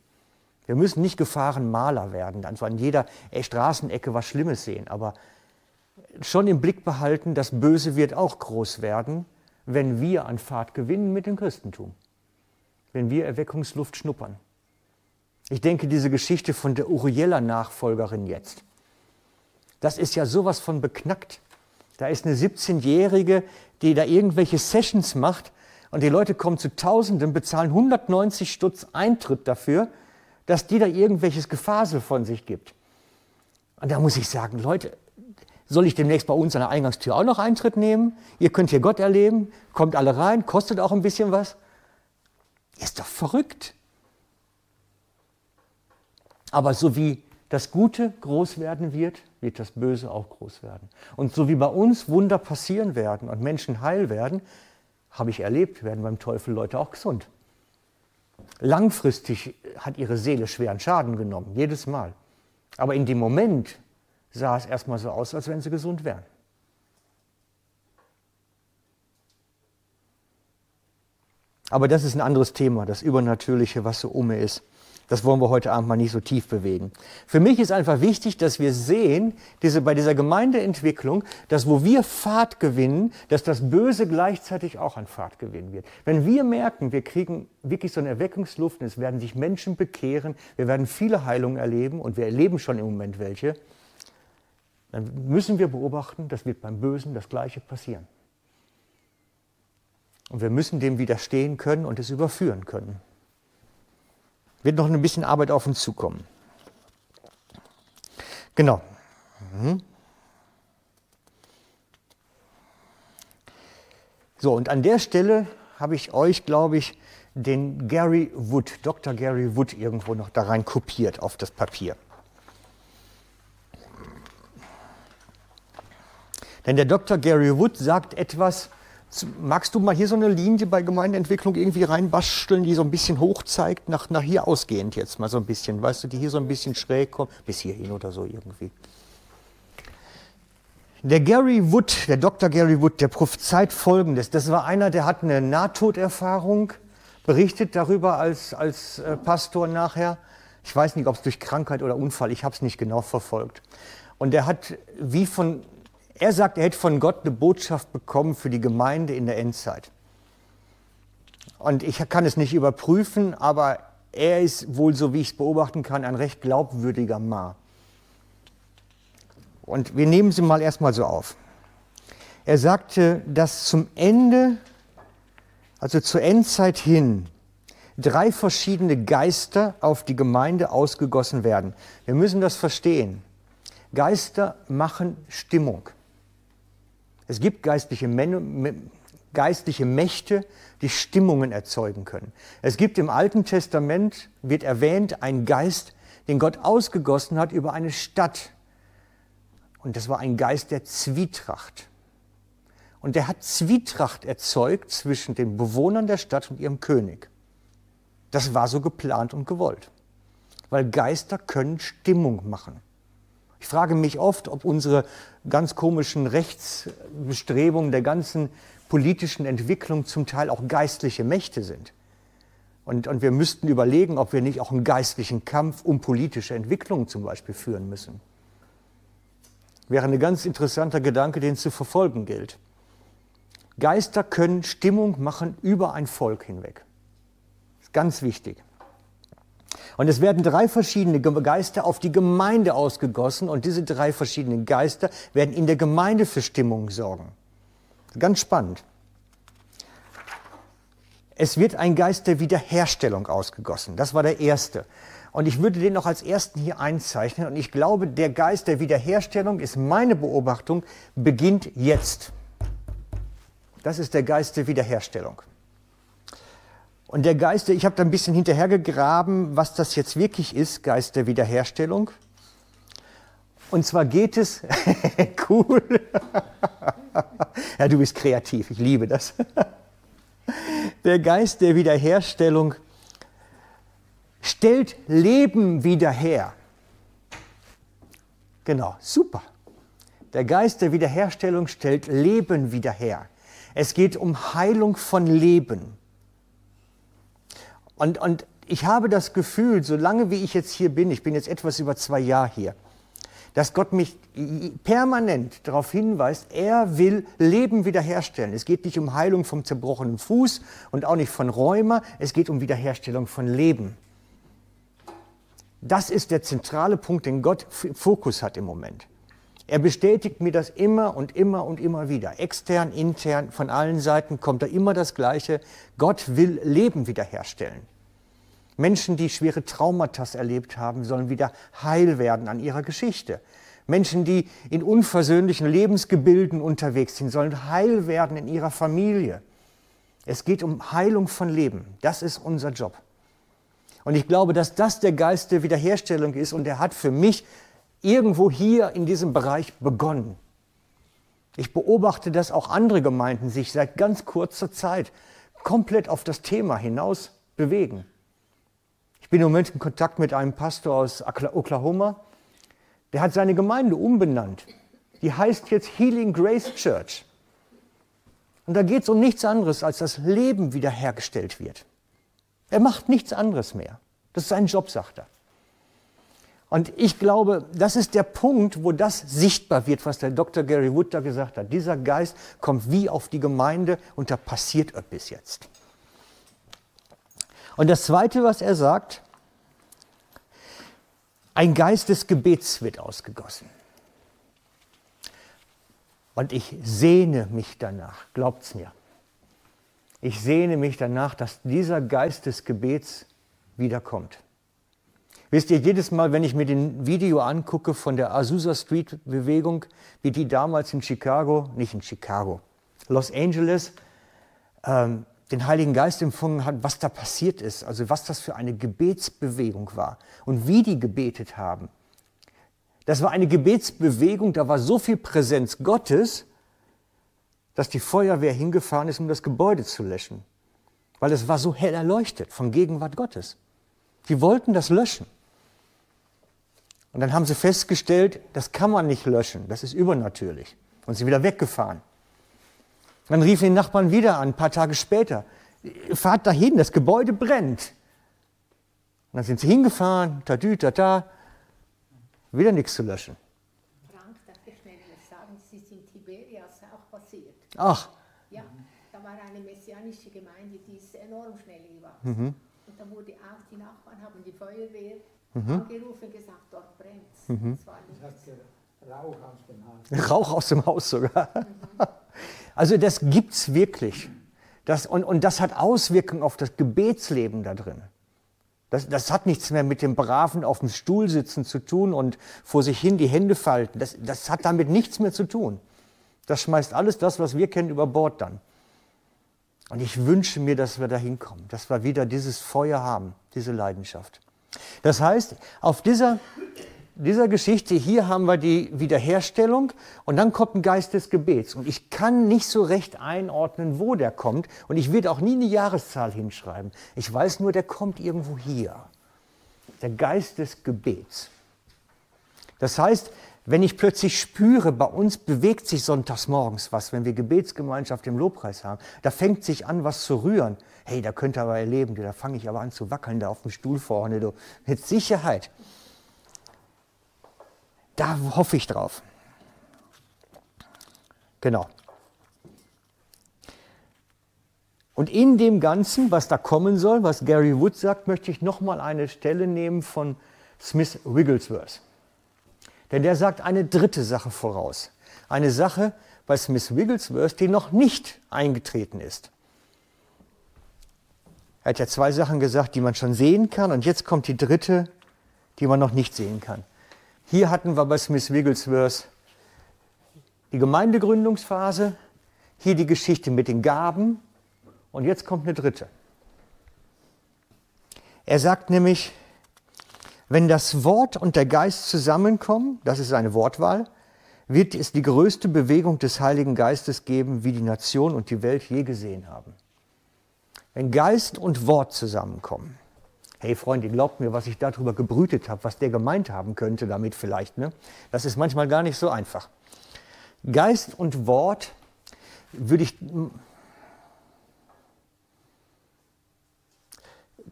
Wir müssen nicht Gefahrenmaler werden, also an jeder Straßenecke was Schlimmes sehen, aber schon im Blick behalten, das Böse wird auch groß werden, wenn wir an Fahrt gewinnen mit dem Christentum, wenn wir Erweckungsluft schnuppern. Ich denke, diese Geschichte von der Uriella-Nachfolgerin jetzt, das ist ja sowas von beknackt. Da ist eine 17-Jährige, die da irgendwelche Sessions macht und die Leute kommen zu Tausenden, bezahlen 190 Stutz Eintritt dafür, dass die da irgendwelches Gefasel von sich gibt. Und da muss ich sagen, Leute, soll ich demnächst bei uns an der Eingangstür auch noch Eintritt nehmen? Ihr könnt hier Gott erleben, kommt alle rein, kostet auch ein bisschen was. Ist doch verrückt. Aber so wie das Gute groß werden wird, wird das Böse auch groß werden. Und so wie bei uns Wunder passieren werden und Menschen heil werden, habe ich erlebt, werden beim Teufel Leute auch gesund. Langfristig hat ihre Seele schweren Schaden genommen, jedes Mal. Aber in dem Moment sah es erstmal so aus, als wenn sie gesund wären. Aber das ist ein anderes Thema, das Übernatürliche, was so um ist. Das wollen wir heute Abend mal nicht so tief bewegen. Für mich ist einfach wichtig, dass wir sehen, diese, bei dieser Gemeindeentwicklung, dass wo wir Fahrt gewinnen, dass das Böse gleichzeitig auch an Fahrt gewinnen wird. Wenn wir merken, wir kriegen wirklich so eine Erweckungsluft es werden sich Menschen bekehren, wir werden viele Heilungen erleben und wir erleben schon im Moment welche, dann müssen wir beobachten, das wird beim Bösen das Gleiche passieren. Und wir müssen dem widerstehen können und es überführen können. Wird noch ein bisschen Arbeit auf uns zukommen. Genau. Mhm. So, und an der Stelle habe ich euch, glaube ich, den Gary Wood, Dr. Gary Wood, irgendwo noch da rein kopiert auf das Papier. Denn der Dr. Gary Wood sagt etwas, magst du mal hier so eine Linie bei Gemeindeentwicklung irgendwie reinbasteln, die so ein bisschen hoch zeigt, nach, nach hier ausgehend jetzt mal so ein bisschen, weißt du, die hier so ein bisschen schräg kommt, bis hierhin oder so irgendwie. Der Gary Wood, der Dr. Gary Wood, der prophezeit Folgendes. Das war einer, der hat eine Nahtoderfahrung, berichtet darüber als, als äh, Pastor nachher. Ich weiß nicht, ob es durch Krankheit oder Unfall, ich habe es nicht genau verfolgt. Und er hat wie von er sagt, er hätte von Gott eine Botschaft bekommen für die Gemeinde in der Endzeit. Und ich kann es nicht überprüfen, aber er ist wohl, so wie ich es beobachten kann, ein recht glaubwürdiger Mann. Und wir nehmen sie mal erstmal so auf. Er sagte, dass zum Ende, also zur Endzeit hin, drei verschiedene Geister auf die Gemeinde ausgegossen werden. Wir müssen das verstehen. Geister machen Stimmung. Es gibt geistliche, geistliche Mächte, die Stimmungen erzeugen können. Es gibt im Alten Testament, wird erwähnt, ein Geist, den Gott ausgegossen hat über eine Stadt. Und das war ein Geist der Zwietracht. Und der hat Zwietracht erzeugt zwischen den Bewohnern der Stadt und ihrem König. Das war so geplant und gewollt. Weil Geister können Stimmung machen. Ich frage mich oft, ob unsere ganz komischen Rechtsbestrebungen der ganzen politischen Entwicklung zum Teil auch geistliche Mächte sind. Und, und wir müssten überlegen, ob wir nicht auch einen geistlichen Kampf um politische Entwicklungen zum Beispiel führen müssen. Wäre ein ganz interessanter Gedanke, den zu verfolgen gilt. Geister können Stimmung machen über ein Volk hinweg. Das ist ganz wichtig. Und es werden drei verschiedene Geister auf die Gemeinde ausgegossen und diese drei verschiedenen Geister werden in der Gemeinde für Stimmung sorgen. Ganz spannend. Es wird ein Geist der Wiederherstellung ausgegossen. Das war der erste. Und ich würde den noch als ersten hier einzeichnen. Und ich glaube, der Geist der Wiederherstellung ist meine Beobachtung, beginnt jetzt. Das ist der Geist der Wiederherstellung. Und der Geist, ich habe da ein bisschen hinterhergegraben, was das jetzt wirklich ist, Geist der Wiederherstellung. Und zwar geht es, cool, ja, du bist kreativ, ich liebe das. Der Geist der Wiederherstellung stellt Leben wieder her. Genau, super. Der Geist der Wiederherstellung stellt Leben wieder her. Es geht um Heilung von Leben. Und, und ich habe das Gefühl, solange wie ich jetzt hier bin, ich bin jetzt etwas über zwei Jahre hier, dass Gott mich permanent darauf hinweist, er will Leben wiederherstellen. Es geht nicht um Heilung vom zerbrochenen Fuß und auch nicht von Rheuma, es geht um Wiederherstellung von Leben. Das ist der zentrale Punkt, den Gott Fokus hat im Moment. Er bestätigt mir das immer und immer und immer wieder. Extern, intern, von allen Seiten kommt da immer das Gleiche. Gott will Leben wiederherstellen. Menschen, die schwere Traumata erlebt haben, sollen wieder heil werden an ihrer Geschichte. Menschen, die in unversöhnlichen Lebensgebilden unterwegs sind, sollen heil werden in ihrer Familie. Es geht um Heilung von Leben. Das ist unser Job. Und ich glaube, dass das der Geist der Wiederherstellung ist und er hat für mich irgendwo hier in diesem Bereich begonnen. Ich beobachte, dass auch andere Gemeinden sich seit ganz kurzer Zeit komplett auf das Thema hinaus bewegen. Ich bin im Moment in Kontakt mit einem Pastor aus Oklahoma, der hat seine Gemeinde umbenannt. Die heißt jetzt Healing Grace Church. Und da geht es um nichts anderes, als dass Leben wiederhergestellt wird. Er macht nichts anderes mehr. Das ist sein Job, sagt er. Und ich glaube, das ist der Punkt, wo das sichtbar wird, was der Dr. Gary Wood da gesagt hat. Dieser Geist kommt wie auf die Gemeinde und da passiert etwas jetzt. Und das Zweite, was er sagt, ein Geist des Gebets wird ausgegossen. Und ich sehne mich danach, glaubt's mir. Ich sehne mich danach, dass dieser Geist des Gebets wiederkommt. Wisst ihr, jedes Mal, wenn ich mir den Video angucke von der Azusa Street Bewegung, wie die damals in Chicago, nicht in Chicago, Los Angeles, ähm, den Heiligen Geist empfangen hat, was da passiert ist, also was das für eine Gebetsbewegung war und wie die gebetet haben. Das war eine Gebetsbewegung, da war so viel Präsenz Gottes, dass die Feuerwehr hingefahren ist, um das Gebäude zu löschen, weil es war so hell erleuchtet von Gegenwart Gottes. Die wollten das löschen. Und dann haben sie festgestellt, das kann man nicht löschen, das ist übernatürlich. Und sie wieder weggefahren. Dann riefen die Nachbarn wieder an, ein paar Tage später. Fahrt dahin, das Gebäude brennt. Und dann sind sie hingefahren, tadü, tata, wieder nichts zu löschen. Frank, darf ich schnell sagen? Sie sind Tiberias auch passiert. Ach, Ja, da war eine messianische Gemeinde, die ist enorm schnell gewachsen. Und da wurde auch, die Nachbarn haben die Feuerwehr angerufen und gesagt, dort brennt Das war nichts. Rauch aus dem Haus. Rauch aus dem Haus sogar. Also das gibt es wirklich. Das, und, und das hat Auswirkungen auf das Gebetsleben da drin. Das, das hat nichts mehr mit dem braven auf dem Stuhl sitzen zu tun und vor sich hin die Hände falten. Das, das hat damit nichts mehr zu tun. Das schmeißt alles das, was wir kennen, über Bord dann. Und ich wünsche mir, dass wir da hinkommen, dass wir wieder dieses Feuer haben, diese Leidenschaft. Das heißt, auf dieser dieser Geschichte hier haben wir die Wiederherstellung und dann kommt ein Geist des Gebets. Und ich kann nicht so recht einordnen, wo der kommt. Und ich werde auch nie eine Jahreszahl hinschreiben. Ich weiß nur, der kommt irgendwo hier. Der Geist des Gebets. Das heißt, Wenn ich plötzlich spüre, bei uns bewegt sich sonntags morgens was, wenn wir Gebetsgemeinschaft im Lobpreis haben, da fängt sich an, was zu rühren. Hey, da könnt ihr aber erleben, da fange ich aber an zu wackeln, da auf dem Stuhl vorne, du. mit Sicherheit. Da hoffe ich drauf. Genau. Und in dem Ganzen, was da kommen soll, was Gary Wood sagt, möchte ich nochmal eine Stelle nehmen von Smith Wigglesworth. Denn der sagt eine dritte Sache voraus. Eine Sache bei Smith Wigglesworth, die noch nicht eingetreten ist. Er hat ja zwei Sachen gesagt, die man schon sehen kann, und jetzt kommt die dritte, die man noch nicht sehen kann. Hier hatten wir bei Smith Wigglesworth die Gemeindegründungsphase, hier die Geschichte mit den Gaben, und jetzt kommt eine dritte. Er sagt nämlich, wenn das Wort und der Geist zusammenkommen, das ist seine Wortwahl, wird es die größte Bewegung des Heiligen Geistes geben, wie die Nation und die Welt je gesehen haben. Wenn Geist und Wort zusammenkommen. Hey Freunde, glaubt mir, was ich darüber gebrütet habe, was der gemeint haben könnte damit vielleicht. Ne? Das ist manchmal gar nicht so einfach. Geist und Wort würde ich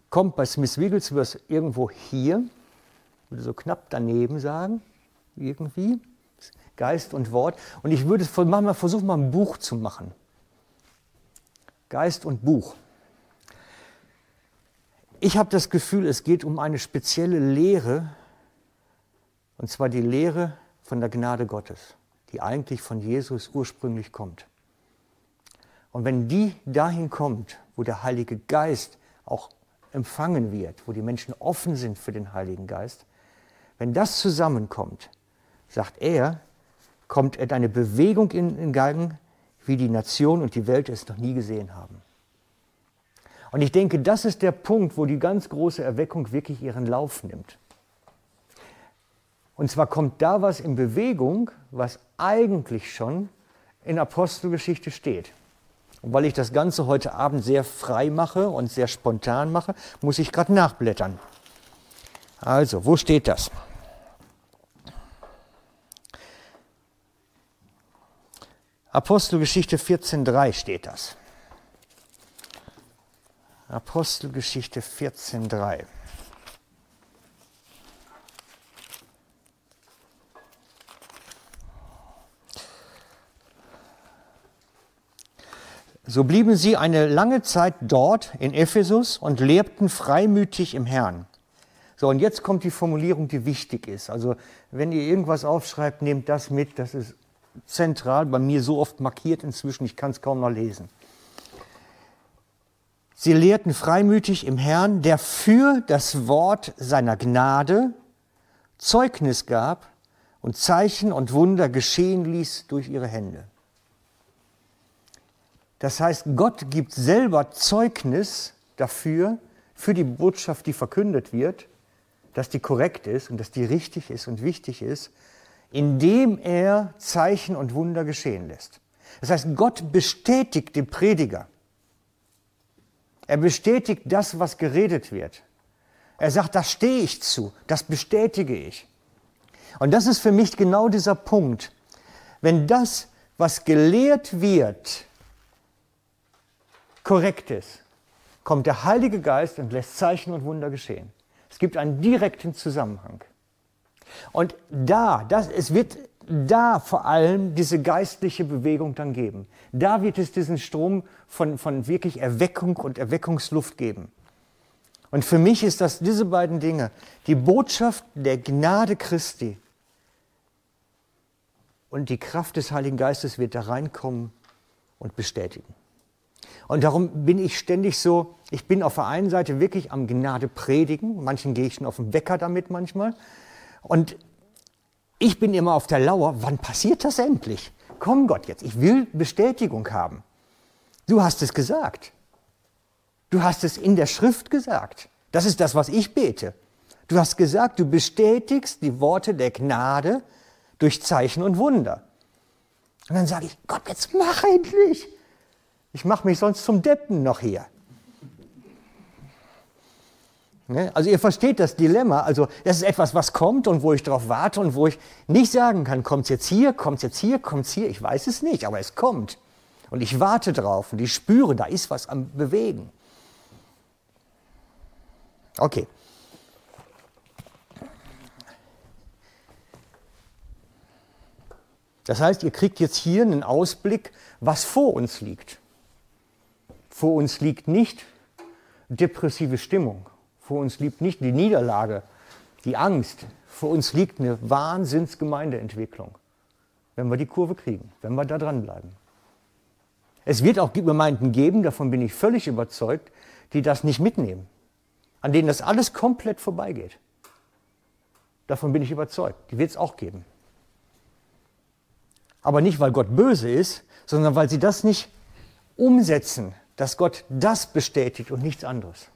kommt bei Smith Wigglesworth irgendwo hier, würde so knapp daneben sagen, irgendwie, Geist und Wort. Und ich würde manchmal versuchen, mal ein Buch zu machen. Geist und Buch. Ich habe das Gefühl, es geht um eine spezielle Lehre, und zwar die Lehre von der Gnade Gottes, die eigentlich von Jesus ursprünglich kommt. Und wenn die dahin kommt, wo der Heilige Geist auch empfangen wird, wo die Menschen offen sind für den Heiligen Geist, wenn das zusammenkommt, sagt er, kommt eine Bewegung in, in Gang, wie die Nation und die Welt es noch nie gesehen haben. Und ich denke, das ist der Punkt, wo die ganz große Erweckung wirklich ihren Lauf nimmt. Und zwar kommt da was in Bewegung, was eigentlich schon in Apostelgeschichte steht. Und weil ich das Ganze heute Abend sehr frei mache und sehr spontan mache, muss ich gerade nachblättern. Also, wo steht das? Apostelgeschichte 14.3 steht das. Apostelgeschichte 14.3. So blieben sie eine lange Zeit dort in Ephesus und lebten freimütig im Herrn. So, und jetzt kommt die Formulierung, die wichtig ist. Also, wenn ihr irgendwas aufschreibt, nehmt das mit. Das ist zentral, bei mir so oft markiert inzwischen, ich kann es kaum noch lesen. Sie lehrten freimütig im Herrn, der für das Wort seiner Gnade Zeugnis gab und Zeichen und Wunder geschehen ließ durch ihre Hände. Das heißt, Gott gibt selber Zeugnis dafür, für die Botschaft, die verkündet wird, dass die korrekt ist und dass die richtig ist und wichtig ist, indem er Zeichen und Wunder geschehen lässt. Das heißt, Gott bestätigt den Prediger. Er bestätigt das, was geredet wird. Er sagt, da stehe ich zu, das bestätige ich. Und das ist für mich genau dieser Punkt. Wenn das, was gelehrt wird, korrekt ist, kommt der Heilige Geist und lässt Zeichen und Wunder geschehen. Es gibt einen direkten Zusammenhang. Und da, das, es wird da vor allem diese geistliche Bewegung dann geben. Da wird es diesen Strom von, von wirklich Erweckung und Erweckungsluft geben. Und für mich ist das diese beiden Dinge, die Botschaft der Gnade Christi und die Kraft des Heiligen Geistes wird da reinkommen und bestätigen. Und darum bin ich ständig so, ich bin auf der einen Seite wirklich am Gnade predigen, manchen gehe ich schon auf den Wecker damit manchmal. Und ich bin immer auf der Lauer, wann passiert das endlich? Komm Gott jetzt, ich will Bestätigung haben. Du hast es gesagt. Du hast es in der Schrift gesagt. Das ist das, was ich bete. Du hast gesagt, du bestätigst die Worte der Gnade durch Zeichen und Wunder. Und dann sage ich, Gott, jetzt mach endlich. Ich mache mich sonst zum Deppen noch hier. Ne? Also ihr versteht das Dilemma. Also das ist etwas, was kommt und wo ich darauf warte und wo ich nicht sagen kann, kommt es jetzt hier, kommt es jetzt hier, kommt es hier. Ich weiß es nicht, aber es kommt. Und ich warte drauf und ich spüre, da ist was am Bewegen. Okay. Das heißt, ihr kriegt jetzt hier einen Ausblick, was vor uns liegt. Vor uns liegt nicht depressive Stimmung. Vor uns liegt nicht die Niederlage, die Angst. Vor uns liegt eine Wahnsinnsgemeindeentwicklung, wenn wir die Kurve kriegen, wenn wir da dranbleiben. Es wird auch Gemeinden geben, davon bin ich völlig überzeugt, die das nicht mitnehmen, an denen das alles komplett vorbeigeht. Davon bin ich überzeugt. Die wird es auch geben. Aber nicht, weil Gott böse ist, sondern weil sie das nicht umsetzen, dass Gott das bestätigt und nichts anderes.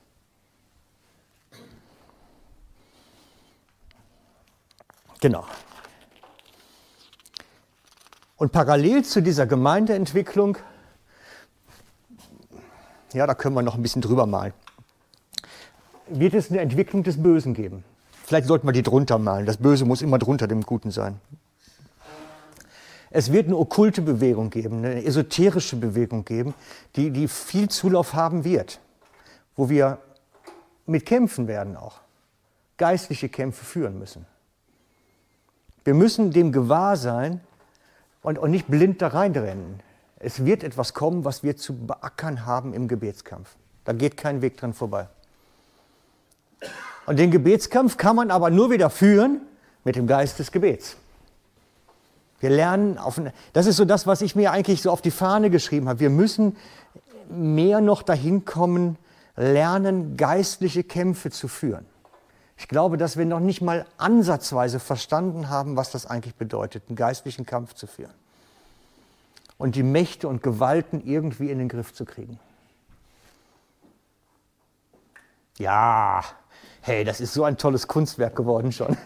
Genau. Und parallel zu dieser Gemeindeentwicklung, ja, da können wir noch ein bisschen drüber malen, wird es eine Entwicklung des Bösen geben. Vielleicht sollten wir die drunter malen. Das Böse muss immer drunter dem Guten sein. Es wird eine okkulte Bewegung geben, eine esoterische Bewegung geben, die, die viel Zulauf haben wird, wo wir mit kämpfen werden auch, geistliche Kämpfe führen müssen. Wir müssen dem gewahr sein und, und nicht blind da reinrennen. Es wird etwas kommen, was wir zu beackern haben im Gebetskampf. Da geht kein Weg dran vorbei. Und den Gebetskampf kann man aber nur wieder führen mit dem Geist des Gebets. Wir lernen auf, das ist so das, was ich mir eigentlich so auf die Fahne geschrieben habe. Wir müssen mehr noch dahin kommen, lernen, geistliche Kämpfe zu führen. Ich glaube, dass wir noch nicht mal ansatzweise verstanden haben, was das eigentlich bedeutet, einen geistlichen Kampf zu führen. Und die Mächte und Gewalten irgendwie in den Griff zu kriegen. Ja, hey, das ist so ein tolles Kunstwerk geworden schon.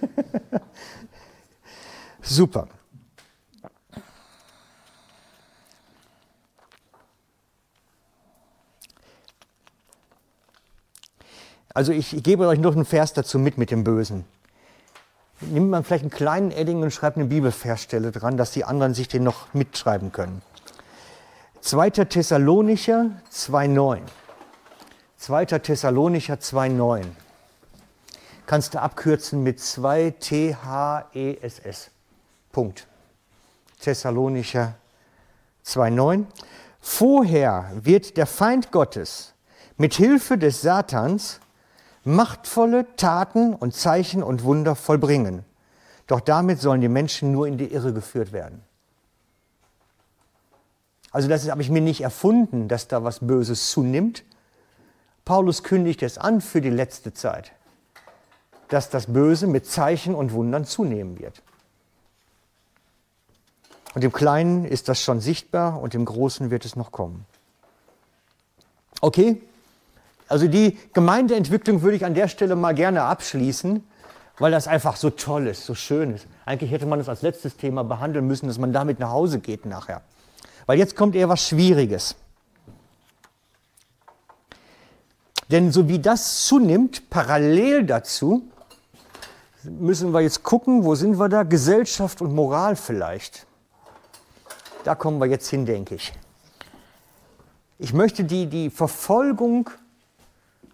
Super. Also ich, gebe euch noch einen Vers dazu mit, mit dem Bösen. Nimmt man vielleicht einen kleinen Edding und schreibt eine Bibelversstelle dran, dass die anderen sich den noch mitschreiben können. 2. Thessalonicher 2,9. 2. Thessalonicher 2,9. Kannst du abkürzen mit 2 T-H-E-S-S. Punkt. Thessalonicher 2,9. Vorher wird der Feind Gottes mit Hilfe des Satans machtvolle Taten und Zeichen und Wunder vollbringen. Doch damit sollen die Menschen nur in die Irre geführt werden. Also das habe ich mir nicht erfunden, dass da was Böses zunimmt. Paulus kündigt es an für die letzte Zeit, dass das Böse mit Zeichen und Wundern zunehmen wird. Und im Kleinen ist das schon sichtbar und im Großen wird es noch kommen. Okay, also die Gemeindeentwicklung würde ich an der Stelle mal gerne abschließen, weil das einfach so toll ist, so schön ist. Eigentlich hätte man das als letztes Thema behandeln müssen, dass man damit nach Hause geht nachher. Weil jetzt kommt eher was Schwieriges. Denn so wie das zunimmt, parallel dazu, müssen wir jetzt gucken, wo sind wir da? Gesellschaft und Moral vielleicht. Da kommen wir jetzt hin, denke ich. Ich möchte die, die Verfolgung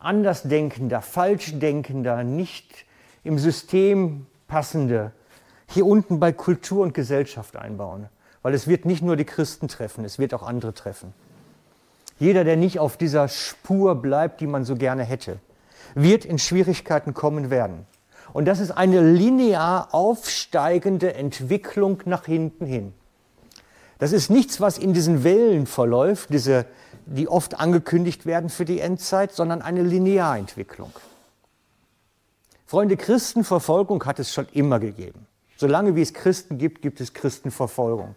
Andersdenkender, Falschdenkender, nicht im System passende hier unten bei Kultur und Gesellschaft einbauen. Weil es wird nicht nur die Christen treffen, es wird auch andere treffen. Jeder, der nicht auf dieser Spur bleibt, die man so gerne hätte, wird in Schwierigkeiten kommen werden. Und das ist eine linear aufsteigende Entwicklung nach hinten hin. Das ist nichts, was in diesen Wellen verläuft, diese die oft angekündigt werden für die Endzeit, sondern eine Linearentwicklung. Freunde, Christenverfolgung hat es schon immer gegeben. Solange wie es Christen gibt, gibt es Christenverfolgung.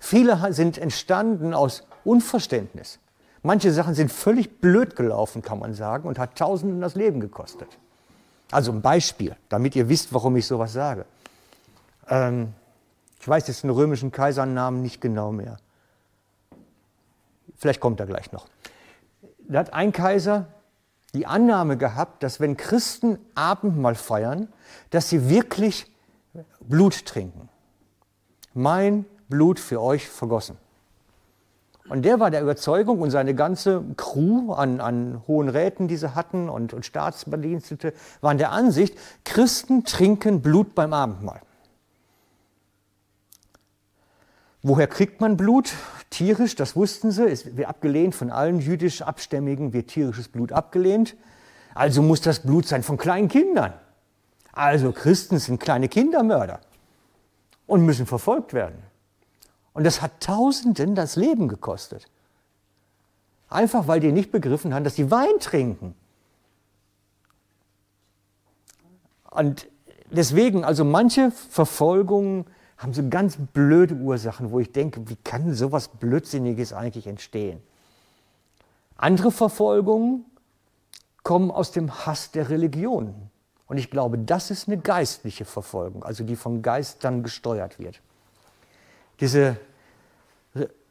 Viele sind entstanden aus Unverständnis. Manche Sachen sind völlig blöd gelaufen, kann man sagen, und hat Tausenden das Leben gekostet. Also ein Beispiel, damit ihr wisst, warum ich sowas sage. Ähm, ich weiß jetzt den römischen Kaisernamen nicht genau mehr. Vielleicht kommt er gleich noch. Da hat ein Kaiser die Annahme gehabt, dass wenn Christen Abendmahl feiern, dass sie wirklich Blut trinken. Mein Blut für euch vergossen. Und der war der Überzeugung und seine ganze Crew an, an hohen Räten, die sie hatten und, und Staatsbedienstete, waren der Ansicht, Christen trinken Blut beim Abendmahl. Woher kriegt man Blut? Tierisch, das wussten sie, es wird abgelehnt von allen jüdisch Abstämmigen, wird tierisches Blut abgelehnt. Also muss das Blut sein von kleinen Kindern. Also Christen sind kleine Kindermörder und müssen verfolgt werden. Und das hat Tausenden das Leben gekostet. Einfach weil die nicht begriffen haben, dass sie Wein trinken. Und deswegen, also manche Verfolgungen haben so ganz blöde Ursachen, wo ich denke, wie kann sowas Blödsinniges eigentlich entstehen? Andere Verfolgungen kommen aus dem Hass der Religion. Und ich glaube, das ist eine geistliche Verfolgung, also die vom Geist dann gesteuert wird. Diese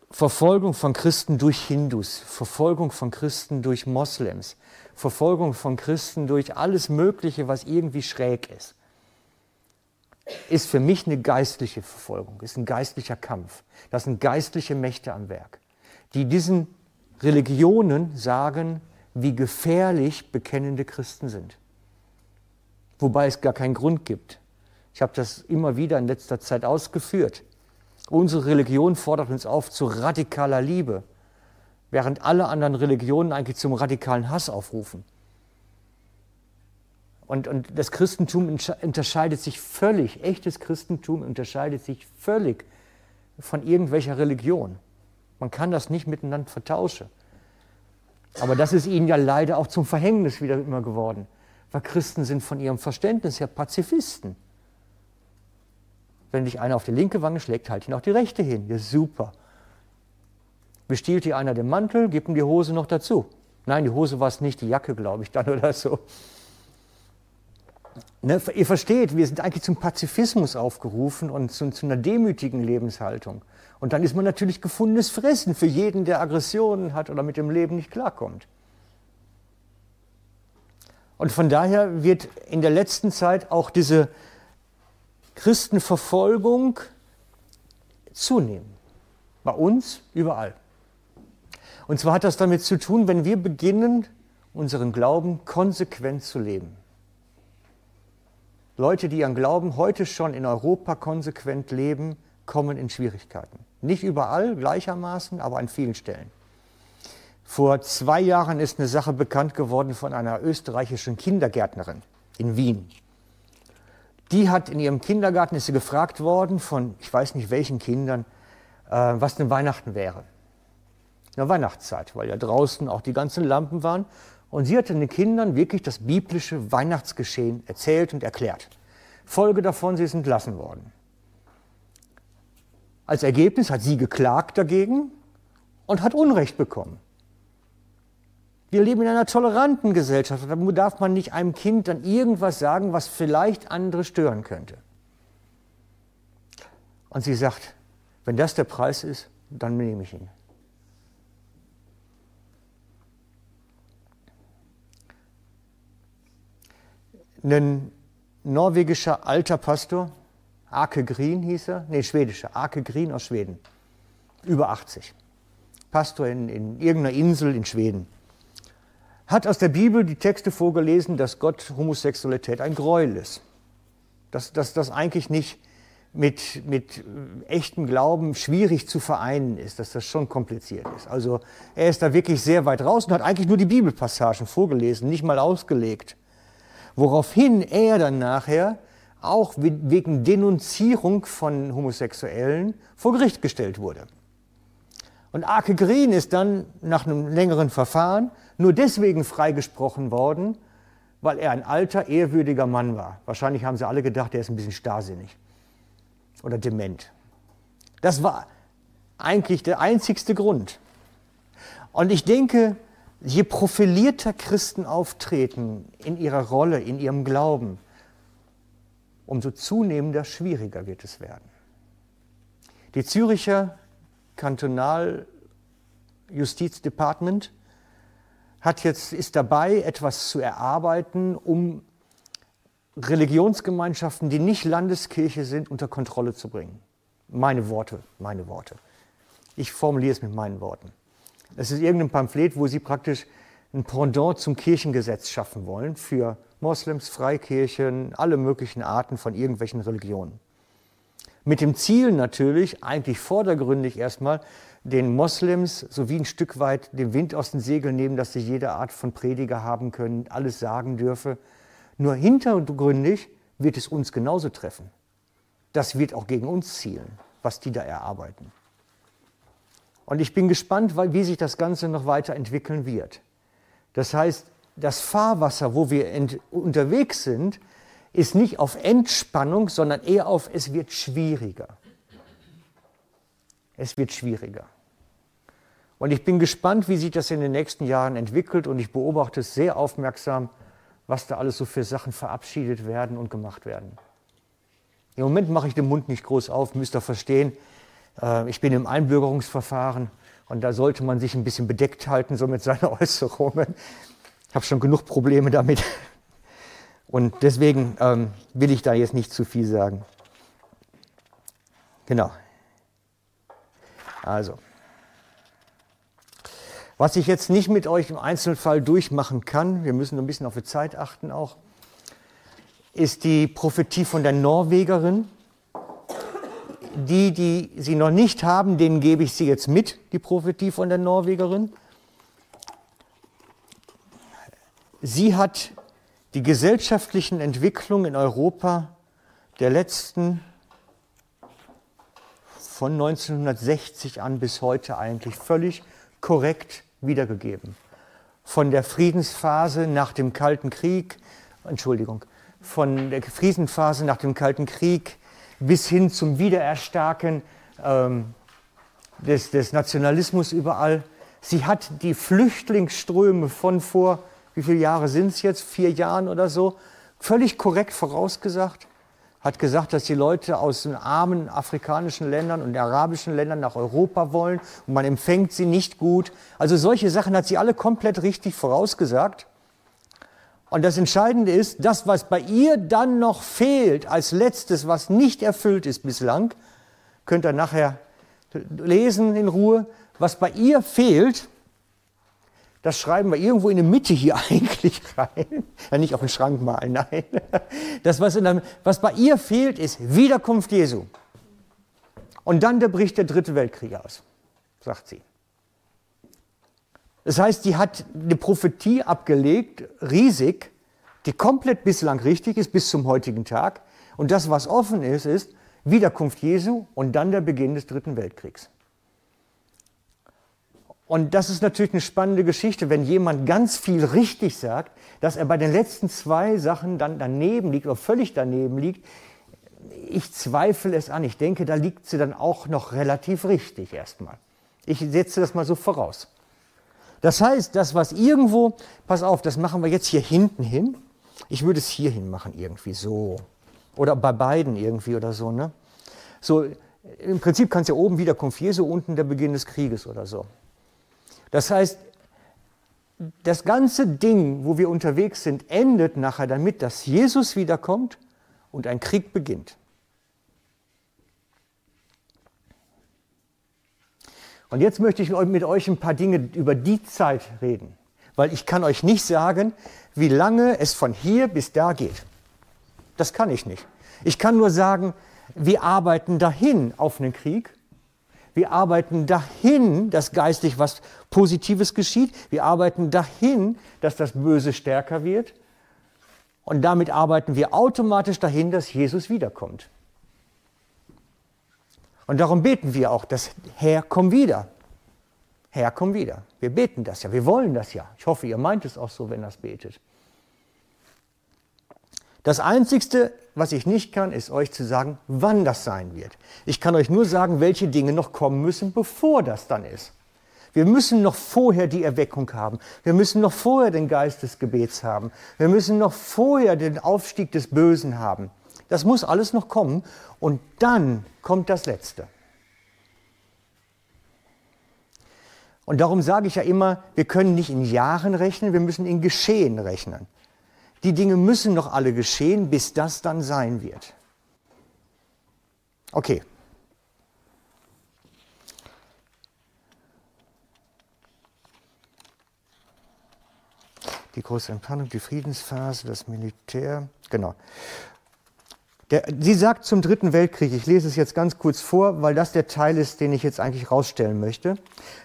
Verfolgung von Christen durch Hindus, Verfolgung von Christen durch Moslems, Verfolgung von Christen durch alles Mögliche, was irgendwie schräg ist, ist für mich eine geistliche Verfolgung, ist ein geistlicher Kampf. Das sind geistliche Mächte am Werk, die diesen Religionen sagen, wie gefährlich bekennende Christen sind. Wobei es gar keinen Grund gibt. Ich habe das immer wieder in letzter Zeit ausgeführt. Unsere Religion fordert uns auf zu radikaler Liebe, während alle anderen Religionen eigentlich zum radikalen Hass aufrufen. Und, und das Christentum unterscheidet sich völlig, echtes Christentum unterscheidet sich völlig von irgendwelcher Religion. Man kann das nicht miteinander vertauschen. Aber das ist ihnen ja leider auch zum Verhängnis wieder immer geworden, weil Christen sind von ihrem Verständnis her Pazifisten. Wenn dich einer auf die linke Wange schlägt, halt ihn auch die rechte hin. Ja, super. Bestiehlt dir einer den Mantel, gib ihm die Hose noch dazu. Nein, die Hose war es nicht, die Jacke, glaube ich, dann oder so. Ne, ihr versteht, wir sind eigentlich zum Pazifismus aufgerufen und zu, zu, einer demütigen Lebenshaltung. Und dann ist man natürlich gefundenes Fressen für jeden, der Aggressionen hat oder mit dem Leben nicht klarkommt. Und von daher wird in der letzten Zeit auch diese Christenverfolgung zunehmen. Bei uns überall. Und zwar hat das damit zu tun, wenn wir beginnen, unseren Glauben konsequent zu leben. Leute, die ihren Glauben heute schon in Europa konsequent leben, kommen in Schwierigkeiten. Nicht überall gleichermaßen, aber an vielen Stellen. Vor zwei Jahren ist eine Sache bekannt geworden von einer österreichischen Kindergärtnerin in Wien. Die hat in ihrem Kindergarten, ist sie gefragt worden von, ich weiß nicht welchen Kindern, äh, was denn Weihnachten wäre. Eine Weihnachtszeit, weil ja draußen auch die ganzen Lampen waren. Und sie hat den Kindern wirklich das biblische Weihnachtsgeschehen erzählt und erklärt. Folge davon, sie ist entlassen worden. Als Ergebnis hat sie geklagt dagegen und hat Unrecht bekommen. Wir leben in einer toleranten Gesellschaft. Da darf man nicht einem Kind dann irgendwas sagen, was vielleicht andere stören könnte. Und sie sagt, wenn das der Preis ist, dann nehme ich ihn. Ein norwegischer alter Pastor, Ake Green hieß er, nee, schwedischer, Ake Green aus Schweden, über 80. Pastor in, in irgendeiner Insel in Schweden. Hat aus der Bibel die Texte vorgelesen, dass Gott Homosexualität ein Gräuel ist. Dass das eigentlich nicht mit, mit echtem Glauben schwierig zu vereinen ist, dass das schon kompliziert ist. Also er ist da wirklich sehr weit raus und hat eigentlich nur die Bibelpassagen vorgelesen, nicht mal ausgelegt woraufhin er dann nachher auch wegen Denunzierung von Homosexuellen vor Gericht gestellt wurde. Und Arke Green ist dann nach einem längeren Verfahren nur deswegen freigesprochen worden, weil er ein alter, ehrwürdiger Mann war. Wahrscheinlich haben sie alle gedacht, er ist ein bisschen starrsinnig oder dement. Das war eigentlich der einzigste Grund. Und ich denke, Je profilierter Christen auftreten in ihrer Rolle, in ihrem Glauben, umso zunehmender schwieriger wird es werden. Die Züricher Kantonaljustizdepartement hat jetzt, ist dabei, etwas zu erarbeiten, um Religionsgemeinschaften, die nicht Landeskirche sind, unter Kontrolle zu bringen. Meine Worte, meine Worte. Ich formuliere es mit meinen Worten. Es ist irgendein Pamphlet, wo sie praktisch ein Pendant zum Kirchengesetz schaffen wollen für Moslems, Freikirchen, alle möglichen Arten von irgendwelchen Religionen. Mit dem Ziel natürlich, eigentlich vordergründig erstmal, den Moslems sowie ein Stück weit den Wind aus den Segeln nehmen, dass sie jede Art von Prediger haben können, alles sagen dürfe. Nur hintergründig wird es uns genauso treffen. Das wird auch gegen uns zielen, was die da erarbeiten. Und ich bin gespannt, wie sich das Ganze noch weiterentwickeln wird. Das heißt, das Fahrwasser, wo wir unterwegs sind, ist nicht auf Entspannung, sondern eher auf, es wird schwieriger. Es wird schwieriger. Und ich bin gespannt, wie sich das in den nächsten Jahren entwickelt und ich beobachte es sehr aufmerksam, was da alles so für Sachen verabschiedet werden und gemacht werden. Im Moment mache ich den Mund nicht groß auf, müsst ihr verstehen. Äh, ich bin im Einbürgerungsverfahren und da sollte man sich ein bisschen bedeckt halten, so mit seinen Äußerungen. Ich habe schon genug Probleme damit. Und deswegen ähm, will ich da jetzt nicht zu viel sagen. Genau. Also. Was ich jetzt nicht mit euch im Einzelfall durchmachen kann, wir müssen ein bisschen auf die Zeit achten auch, ist die Prophetie von der Norwegerin. Die, die sie noch nicht haben, denen gebe ich sie jetzt mit, die Prophetie von der Norwegerin. Sie hat die gesellschaftlichen Entwicklungen in Europa der letzten von 1960 an bis heute eigentlich völlig korrekt wiedergegeben. Von der Friedensphase nach dem Kalten Krieg, Entschuldigung, von der Friedensphase nach dem Kalten Krieg bis hin zum Wiedererstarken ähm, des, des Nationalismus überall. Sie hat die Flüchtlingsströme von vor, wie viele Jahre sind es jetzt, vier Jahren oder so, völlig korrekt vorausgesagt hat gesagt, dass die Leute aus den armen afrikanischen Ländern und arabischen Ländern nach Europa wollen und man empfängt sie nicht gut. Also solche Sachen hat sie alle komplett richtig vorausgesagt. Und das Entscheidende ist, das, was bei ihr dann noch fehlt als letztes, was nicht erfüllt ist bislang, könnt ihr nachher lesen in Ruhe, was bei ihr fehlt, das schreiben wir irgendwo in der Mitte hier eigentlich rein. Ja, nicht auf den Schrank malen, nein. Das, was, der, was bei ihr fehlt, ist Wiederkunft Jesu. Und dann der bricht der dritte Weltkrieg aus, sagt sie. Das heißt, die hat eine Prophetie abgelegt, riesig, die komplett bislang richtig ist bis zum heutigen Tag. Und das, was offen ist, ist Wiederkunft Jesu und dann der Beginn des dritten Weltkriegs. Und das ist natürlich eine spannende Geschichte, wenn jemand ganz viel richtig sagt, dass er bei den letzten zwei Sachen dann daneben liegt oder völlig daneben liegt. Ich zweifle es an. Ich denke, da liegt sie dann auch noch relativ richtig erstmal. Ich setze das mal so voraus. Das heißt, das, was irgendwo, pass auf, das machen wir jetzt hier hinten hin. Ich würde es hier hin machen, irgendwie so. Oder bei beiden irgendwie oder so. Ne? So, im Prinzip kann es ja oben wieder Jesu, unten der Beginn des Krieges oder so. Das heißt, das ganze Ding, wo wir unterwegs sind, endet nachher damit, dass Jesus wiederkommt und ein Krieg beginnt. Und jetzt möchte ich mit euch ein paar Dinge über die Zeit reden, weil ich kann euch nicht sagen, wie lange es von hier bis da geht. Das kann ich nicht. Ich kann nur sagen, wir arbeiten dahin auf einen Krieg wir arbeiten dahin, dass geistlich was Positives geschieht. Wir arbeiten dahin, dass das Böse stärker wird. Und damit arbeiten wir automatisch dahin, dass Jesus wiederkommt. Und darum beten wir auch, dass Herr, komm wieder. Herr, komm wieder. Wir beten das ja, wir wollen das ja. Ich hoffe, ihr meint es auch so, wenn das betet. Das Einzigste, was ich nicht kann, ist euch zu sagen, wann das sein wird. Ich kann euch nur sagen, welche Dinge noch kommen müssen, bevor das dann ist. Wir müssen noch vorher die Erweckung haben. Wir müssen noch vorher den Geist des Gebets haben. Wir müssen noch vorher den Aufstieg des Bösen haben. Das muss alles noch kommen und dann kommt das Letzte. Und darum sage ich ja immer, wir können nicht in Jahren rechnen, wir müssen in Geschehen rechnen. Die Dinge müssen noch alle geschehen, bis das dann sein wird. Okay. Die große Entspannung, die Friedensphase, das Militär, genau. Der, sie sagt zum Dritten Weltkrieg, ich lese es jetzt ganz kurz vor, weil das der Teil ist, den ich jetzt eigentlich rausstellen möchte.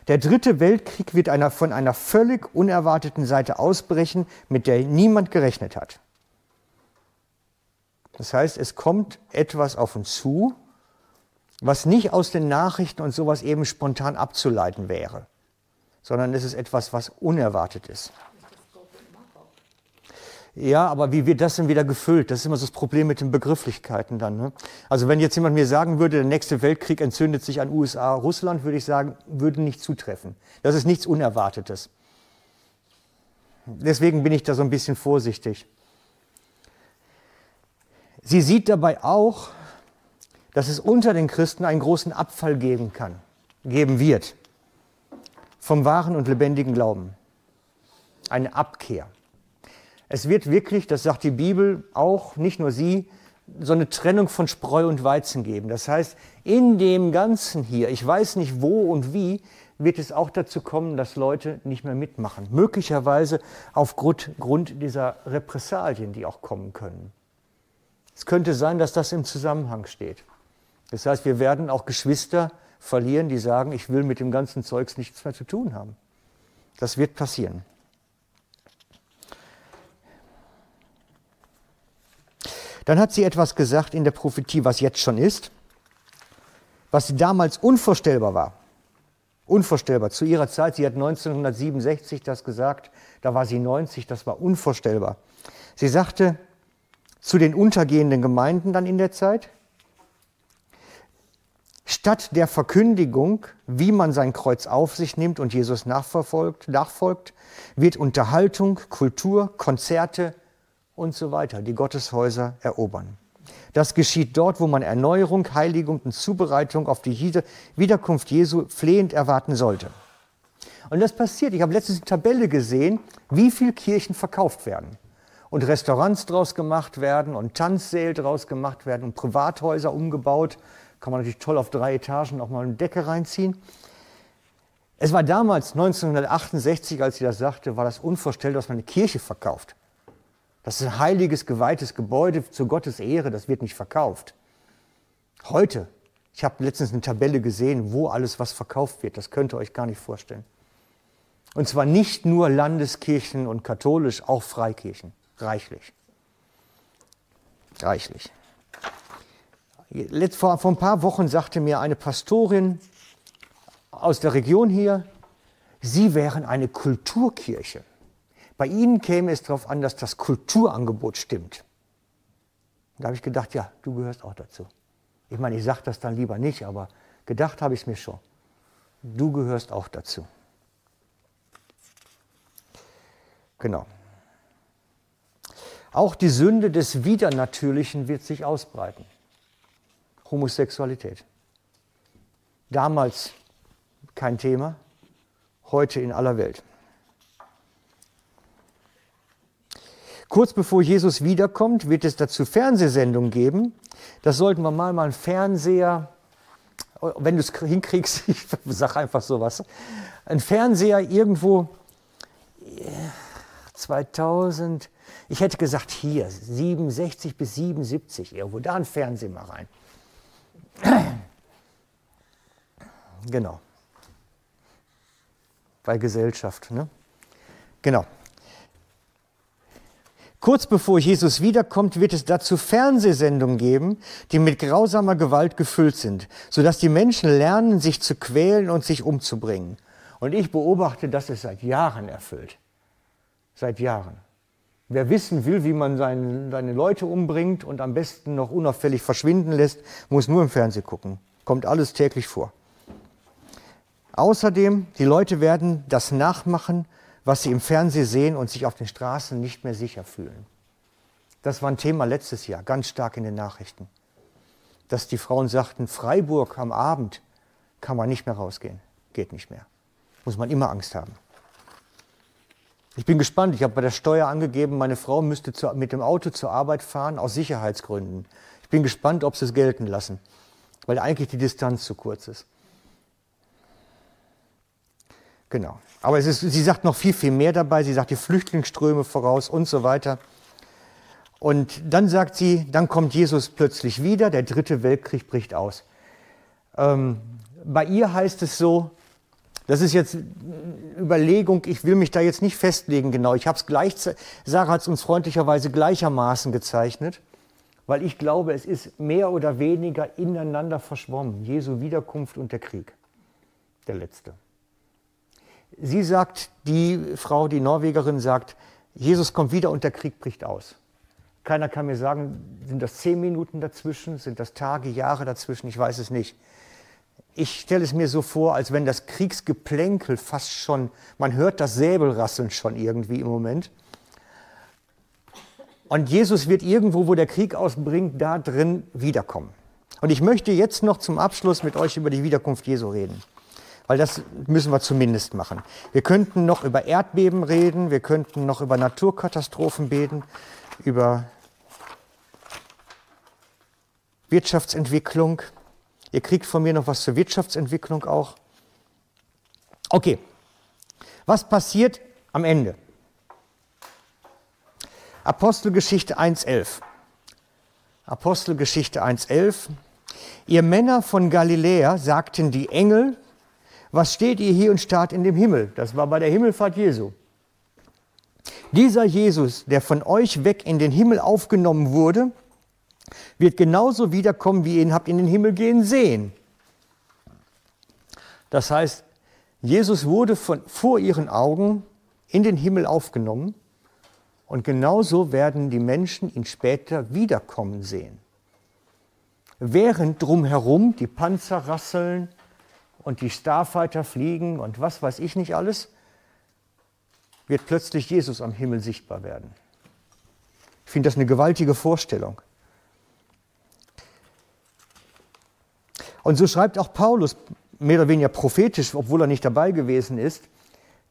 Der Dritte Weltkrieg wird einer, von einer völlig unerwarteten Seite ausbrechen, mit der niemand gerechnet hat. Das heißt, es kommt etwas auf uns zu, was nicht aus den Nachrichten und sowas eben spontan abzuleiten wäre, sondern es ist etwas, was unerwartet ist. Ja, aber wie wird das denn wieder gefüllt? Das ist immer so das Problem mit den Begrifflichkeiten dann. Ne? Also wenn jetzt jemand mir sagen würde, der nächste Weltkrieg entzündet sich an USA, Russland, würde ich sagen, würde nicht zutreffen. Das ist nichts Unerwartetes. Deswegen bin ich da so ein bisschen vorsichtig. Sie sieht dabei auch, dass es unter den Christen einen großen Abfall geben kann, geben wird vom wahren und lebendigen Glauben. Eine Abkehr. Es wird wirklich, das sagt die Bibel auch, nicht nur sie, so eine Trennung von Spreu und Weizen geben. Das heißt, in dem Ganzen hier, ich weiß nicht wo und wie, wird es auch dazu kommen, dass Leute nicht mehr mitmachen. Möglicherweise aufgrund dieser Repressalien, die auch kommen können. Es könnte sein, dass das im Zusammenhang steht. Das heißt, wir werden auch Geschwister verlieren, die sagen, ich will mit dem ganzen Zeugs nichts mehr zu tun haben. Das wird passieren. Dann hat sie etwas gesagt in der Prophetie, was jetzt schon ist, was damals unvorstellbar war. Unvorstellbar. Zu ihrer Zeit, sie hat 1967 das gesagt, da war sie 90, das war unvorstellbar. Sie sagte zu den untergehenden Gemeinden dann in der Zeit, statt der Verkündigung, wie man sein Kreuz auf sich nimmt und Jesus nachverfolgt, nachfolgt, wird Unterhaltung, Kultur, Konzerte, und so weiter, die Gotteshäuser erobern. Das geschieht dort, wo man Erneuerung, Heiligung und Zubereitung auf die Wiederkunft Jesu flehend erwarten sollte. Und das passiert. Ich habe letztens eine Tabelle gesehen, wie viele Kirchen verkauft werden. Und Restaurants draus gemacht werden und Tanzsäle draus gemacht werden und Privathäuser umgebaut. Kann man natürlich toll auf drei Etagen auch mal eine Decke reinziehen. Es war damals, 1968, als sie das sagte, war das unvorstellbar, dass man eine Kirche verkauft. Das ist ein heiliges, geweihtes Gebäude zu Gottes Ehre, das wird nicht verkauft. Heute, ich habe letztens eine Tabelle gesehen, wo alles was verkauft wird, das könnt ihr euch gar nicht vorstellen. Und zwar nicht nur Landeskirchen und katholisch, auch Freikirchen, reichlich. Reichlich. Vor, vor ein paar Wochen sagte mir eine Pastorin aus der Region hier, sie wären eine Kulturkirche. Bei Ihnen käme es darauf an, dass das Kulturangebot stimmt. Da habe ich gedacht, ja, du gehörst auch dazu. Ich meine, ich sage das dann lieber nicht, aber gedacht habe ich es mir schon. Du gehörst auch dazu. Genau. Auch die Sünde des Widernatürlichen wird sich ausbreiten. Homosexualität. Damals kein Thema, heute in aller Welt. Kurz bevor Jesus wiederkommt, wird es dazu Fernsehsendungen geben. Das sollten wir mal, mal einen Fernseher, wenn du es hinkriegst, ich sage einfach sowas, ein Fernseher irgendwo 2000, ich hätte gesagt hier, 67 bis 77, irgendwo, da ein Fernseher mal rein. Genau. Bei Gesellschaft, ne? Genau. Kurz bevor Jesus wiederkommt, wird es dazu Fernsehsendungen geben, die mit grausamer Gewalt gefüllt sind, sodass die Menschen lernen, sich zu quälen und sich umzubringen. Und ich beobachte, dass es seit Jahren erfüllt. Seit Jahren. Wer wissen will, wie man seine, seine Leute umbringt und am besten noch unauffällig verschwinden lässt, muss nur im Fernsehen gucken. Kommt alles täglich vor. Außerdem, die Leute werden das nachmachen, was sie im Fernsehen sehen und sich auf den Straßen nicht mehr sicher fühlen. Das war ein Thema letztes Jahr, ganz stark in den Nachrichten. Dass die Frauen sagten, Freiburg am Abend kann man nicht mehr rausgehen, geht nicht mehr. muss man immer Angst haben. Ich bin gespannt. Ich habe bei der Steuer angegeben, meine Frau müsste zu, mit dem Auto zur Arbeit fahren aus Sicherheitsgründen. Ich bin gespannt, ob sie es gelten lassen, weil eigentlich die Distanz zu kurz ist. Genau. Aber ist, sie sagt noch viel, viel mehr dabei. Sie sagt die Flüchtlingsströme voraus und so weiter. Und dann sagt sie, dann kommt Jesus plötzlich wieder, der dritte Weltkrieg bricht aus. Ähm, bei ihr heißt es so, das ist jetzt Überlegung, ich will mich da jetzt nicht festlegen genau. Ich habe es gleich, Sarah hat es uns freundlicherweise gleichermaßen gezeichnet, weil ich glaube, es ist mehr oder weniger ineinander verschwommen. Jesu Wiederkunft und der Krieg, der letzte. Sie sagt, die Frau, die Norwegerin sagt, Jesus kommt wieder und der Krieg bricht aus. Keiner kann mir sagen, sind das zehn Minuten dazwischen, sind das Tage, Jahre dazwischen, ich weiß es nicht. Ich stelle es mir so vor, als wenn das Kriegsgeplänkel fast schon, man hört das Säbelrasseln schon irgendwie im Moment. Und Jesus wird irgendwo, wo der Krieg ausbringt, da drin wiederkommen. Und ich möchte jetzt noch zum Abschluss mit euch über die Wiederkunft Jesu reden. Weil das müssen wir zumindest machen. Wir könnten noch über Erdbeben reden, wir könnten noch über Naturkatastrophen beten, über Wirtschaftsentwicklung, Ihr kriegt von mir noch was zur Wirtschaftsentwicklung auch. Okay, was passiert am Ende? Apostelgeschichte 1.11. Apostelgeschichte 1.11. Ihr Männer von Galiläa sagten die Engel, was steht ihr hier und starrt in dem Himmel? Das war bei der Himmelfahrt Jesu. Dieser Jesus, der von euch weg in den Himmel aufgenommen wurde, wird genauso wiederkommen, wie ihr ihn habt in den Himmel gehen sehen. Das heißt, Jesus wurde von, vor ihren Augen in den Himmel aufgenommen und genauso werden die Menschen ihn später wiederkommen sehen. Während drumherum die Panzer rasseln und die Starfighter fliegen und was weiß ich nicht alles, wird plötzlich Jesus am Himmel sichtbar werden. Ich finde das eine gewaltige Vorstellung. Und so schreibt auch Paulus, mehr oder weniger prophetisch, obwohl er nicht dabei gewesen ist,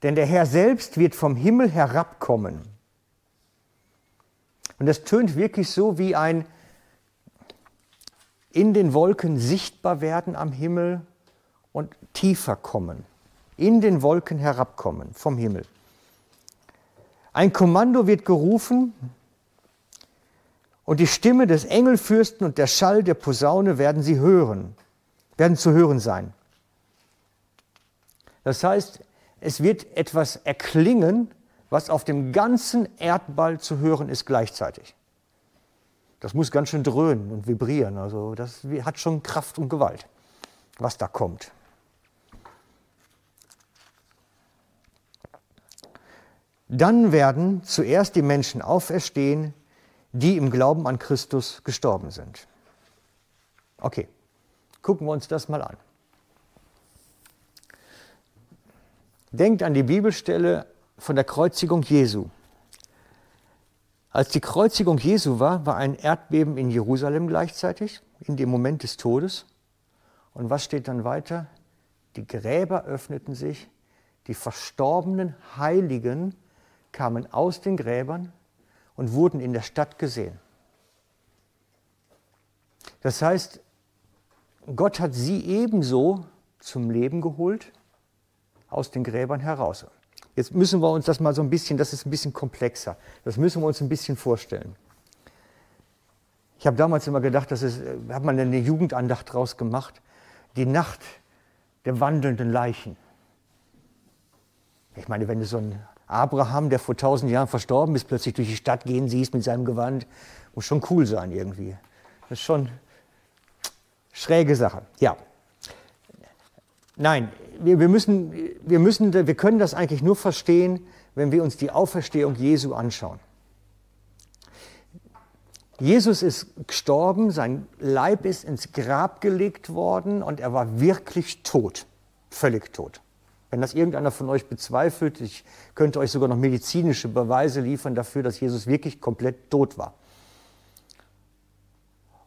denn der Herr selbst wird vom Himmel herabkommen. Und das tönt wirklich so wie ein in den Wolken sichtbar werden am Himmel und tiefer kommen. In den Wolken herabkommen vom Himmel. Ein Kommando wird gerufen und die Stimme des Engelfürsten und der Schall der Posaune werden sie hören werden zu hören sein. Das heißt, es wird etwas erklingen, was auf dem ganzen Erdball zu hören ist gleichzeitig. Das muss ganz schön dröhnen und vibrieren. Also das hat schon Kraft und Gewalt, was da kommt. Dann werden zuerst die Menschen auferstehen, die im Glauben an Christus gestorben sind. Okay. Gucken wir uns das mal an. Denkt an die Bibelstelle von der Kreuzigung Jesu. Als die Kreuzigung Jesu war, war ein Erdbeben in Jerusalem gleichzeitig, in dem Moment des Todes. Und was steht dann weiter? Die Gräber öffneten sich, die verstorbenen Heiligen kamen aus den Gräbern und wurden in der Stadt gesehen. Das heißt, Gott hat sie ebenso zum Leben geholt, aus den Gräbern heraus. Jetzt müssen wir uns das mal so ein bisschen, das ist ein bisschen komplexer, das müssen wir uns ein bisschen vorstellen. Ich habe damals immer gedacht, das ist, hat man eine Jugendandacht draus gemacht, die Nacht der wandelnden Leichen. Ich meine, wenn du so einen Abraham, der vor tausend Jahren verstorben ist, plötzlich durch die Stadt gehen siehst mit seinem Gewand, muss schon cool sein irgendwie. Das ist schon, Schräge Sache, ja. Nein, wir, wir, müssen, wir, müssen, wir können das eigentlich nur verstehen, wenn wir uns die Auferstehung Jesu anschauen. Jesus ist gestorben, sein Leib ist ins Grab gelegt worden und er war wirklich tot, völlig tot. Wenn das irgendeiner von euch bezweifelt, ich könnte euch sogar noch medizinische Beweise liefern dafür, dass Jesus wirklich komplett tot war.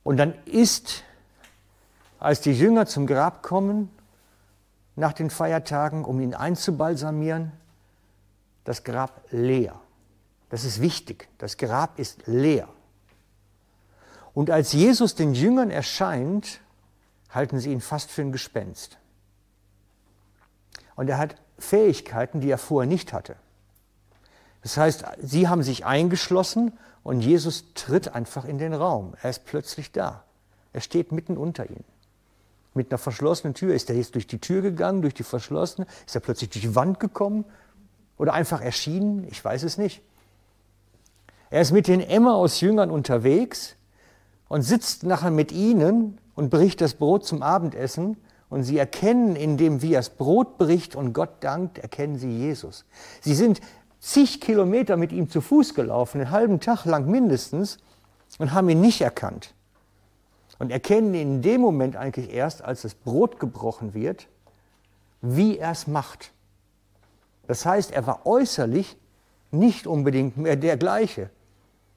Und dann ist als die Jünger zum Grab kommen, nach den Feiertagen, um ihn einzubalsamieren. Das Grab leer. Das ist wichtig. Das Grab ist leer. Und als Jesus den Jüngern erscheint, halten sie ihn fast für ein Gespenst. Und er hat Fähigkeiten, die er vorher nicht hatte. Das heißt, sie haben sich eingeschlossen und Jesus tritt einfach in den Raum. Er ist plötzlich da. Er steht mitten unter ihnen. Mit einer verschlossenen Tür. Ist er jetzt durch die Tür gegangen, durch die verschlossene? Ist er plötzlich durch die Wand gekommen? Oder einfach erschienen? Ich weiß es nicht. Er ist mit den Emmaus-Jüngern unterwegs und sitzt nachher mit ihnen und bricht das Brot zum Abendessen. Und sie erkennen, indem wie er das Brot bricht und Gott dankt, erkennen sie Jesus. Sie sind zig Kilometer mit ihm zu Fuß gelaufen, einen halben Tag lang mindestens, und haben ihn nicht erkannt. Und erkennen ihn in dem Moment eigentlich erst, als das Brot gebrochen wird, wie er es macht. Das heißt, er war äußerlich nicht unbedingt mehr der gleiche.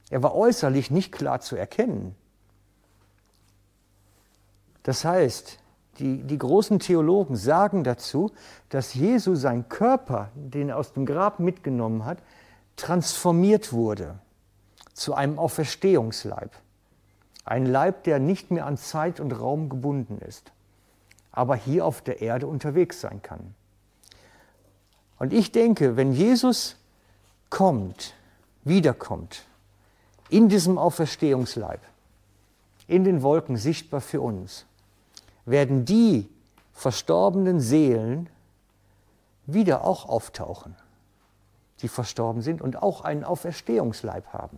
Er war äußerlich nicht klar zu erkennen. Das heißt, die, die großen Theologen sagen dazu, dass Jesus sein Körper, den er aus dem Grab mitgenommen hat, transformiert wurde zu einem Auferstehungsleib. Ein Leib, der nicht mehr an Zeit und Raum gebunden ist, aber hier auf der Erde unterwegs sein kann. Und ich denke, wenn Jesus kommt, wiederkommt, in diesem Auferstehungsleib, in den Wolken sichtbar für uns, werden die verstorbenen Seelen wieder auch auftauchen, die verstorben sind und auch einen Auferstehungsleib haben.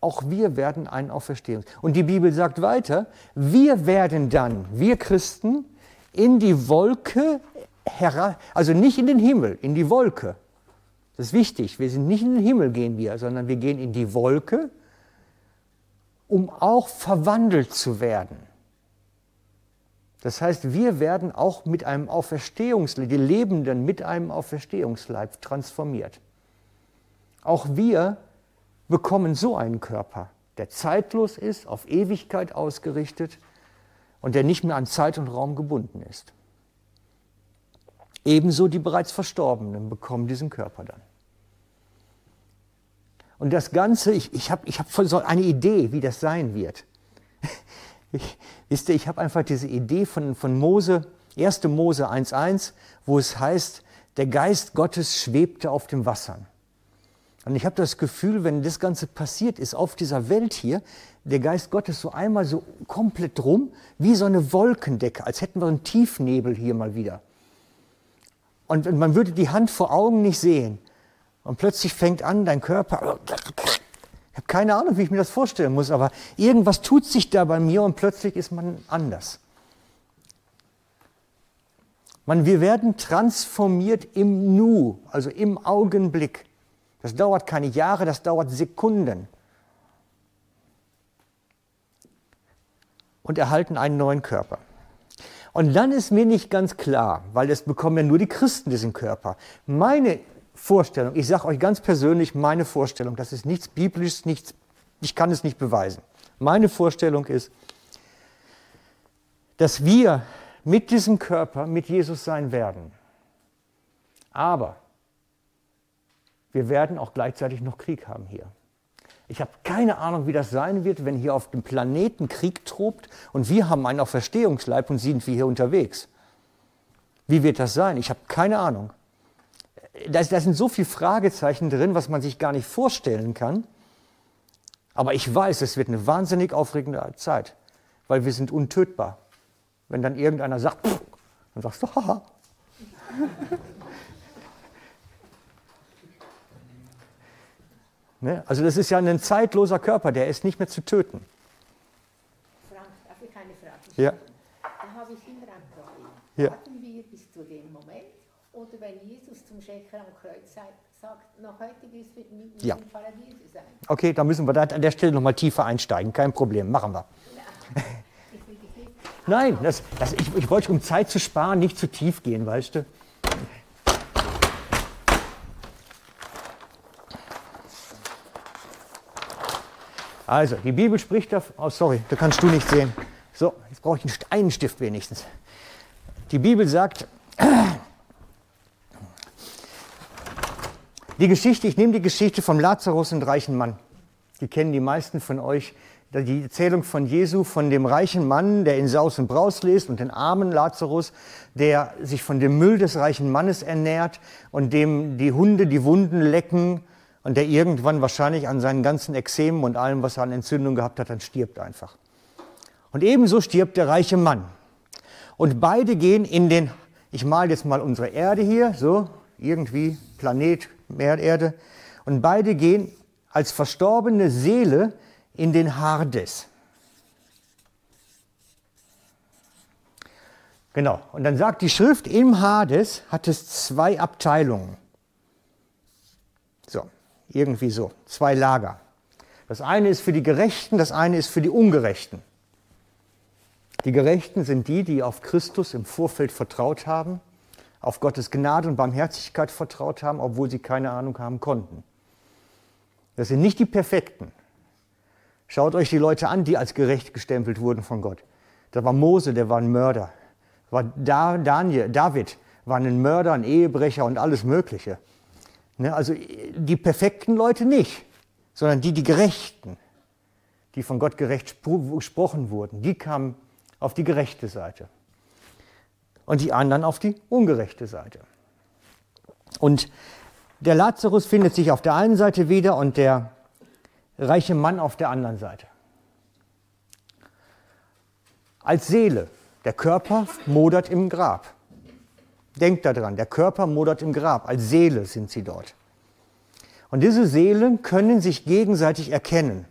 Auch wir werden einen Auferstehungs. Und die Bibel sagt weiter, wir werden dann, wir Christen, in die Wolke, also nicht in den Himmel, in die Wolke. Das ist wichtig, wir sind nicht in den Himmel gehen wir, sondern wir gehen in die Wolke, um auch verwandelt zu werden. Das heißt, wir werden auch mit einem Auferstehungsleib, die Lebenden mit einem Auferstehungsleib transformiert. Auch wir bekommen so einen Körper, der zeitlos ist, auf Ewigkeit ausgerichtet und der nicht mehr an Zeit und Raum gebunden ist. Ebenso die bereits Verstorbenen bekommen diesen Körper dann. Und das Ganze, ich, ich habe ich hab so eine Idee, wie das sein wird. Ich, wisst ihr, ich habe einfach diese Idee von, von Mose, 1. Mose 1.1, wo es heißt, der Geist Gottes schwebte auf dem Wassern. Und ich habe das Gefühl, wenn das Ganze passiert ist auf dieser Welt hier, der Geist Gottes so einmal so komplett rum, wie so eine Wolkendecke, als hätten wir einen Tiefnebel hier mal wieder. Und man würde die Hand vor Augen nicht sehen. Und plötzlich fängt an, dein Körper, ich habe keine Ahnung, wie ich mir das vorstellen muss, aber irgendwas tut sich da bei mir und plötzlich ist man anders. Man, wir werden transformiert im Nu, also im Augenblick. Das dauert keine Jahre, das dauert Sekunden. Und erhalten einen neuen Körper. Und dann ist mir nicht ganz klar, weil es bekommen ja nur die Christen diesen Körper. Meine Vorstellung, ich sage euch ganz persönlich meine Vorstellung, das ist nichts Biblisches, nichts, ich kann es nicht beweisen. Meine Vorstellung ist, dass wir mit diesem Körper mit Jesus sein werden. Aber wir werden auch gleichzeitig noch Krieg haben hier. Ich habe keine Ahnung, wie das sein wird, wenn hier auf dem Planeten Krieg tobt und wir haben einen Auferstehungsleib und sind wir hier unterwegs. Wie wird das sein? Ich habe keine Ahnung da, sind so viele Fragezeichen drin, was man sich gar nicht vorstellen kann. Aber ich weiß, es wird eine wahnsinnig aufregende Zeit, weil wir sind untötbar. Wenn dann irgendeiner sagt, Pff, dann sagst du, haha. ne? Also das ist ja ein zeitloser Körper, der ist nicht mehr zu töten. Frank, darf ich eine Frage stellen? Ja. Da habe ich immer ein Problem. Ja. Warten wir bis zu dem Moment, oder wenn Schächer am Kreuz sagt, noch heute wirst du mit mir ja. im sein. Okay, da müssen wir da an der Stelle noch mal tiefer einsteigen. Kein Problem, machen wir. Nein, das, das, ich, ich wollte, um Zeit zu sparen, nicht zu tief gehen, weißt du. Also, die Bibel spricht davon, oh sorry, da kannst du nicht sehen. So, jetzt brauche ich einen Stift wenigstens. Die Bibel sagt, die Geschichte, ich nehme die Geschichte vom Lazarus und reichen Mann. Die kennen die meisten von euch. Die Erzählung von Jesu, von dem reichen Mann, der in Saus und Braus lebt und den armen Lazarus, der sich von dem Müll des reichen Mannes ernährt und dem die Hunde die Wunden lecken und der irgendwann wahrscheinlich an seinen ganzen Ekzemen und allem, was er an Entzündung gehabt hat, dann stirbt einfach. Und ebenso stirbt der reiche Mann. Und beide gehen in den, ich male jetzt mal unsere Erde hier, so irgendwie Planet, Erde. Und beide gehen als verstorbene Seele in den Hades. Genau, und dann sagt die Schrift, im Hades hat es zwei Abteilungen. So, irgendwie so, zwei Lager. Das eine ist für die Gerechten, das eine ist für die Ungerechten. Die Gerechten sind die, die auf Christus im Vorfeld vertraut haben, auf Gottes Gnade und Barmherzigkeit vertraut haben, obwohl sie keine Ahnung haben konnten. Das sind nicht die Perfekten. Schaut euch die Leute an, die als gerecht gestempelt wurden von Gott. Da war Mose, der war ein Mörder. War Daniel, David war ein Mörder, ein Ehebrecher und alles Mögliche. Ne, also die perfekten Leute nicht, sondern die, die Gerechten, die von Gott gerecht gesprochen wurden, die kamen auf die gerechte Seite und die anderen auf die ungerechte Seite. Und der Lazarus findet sich auf der einen Seite wieder und der reiche Mann auf der anderen Seite. Als Seele, der Körper modert im Grab. Denkt daran, der Körper modert im Grab, als Seele sind sie dort. Und diese Seelen können sich gegenseitig erkennen.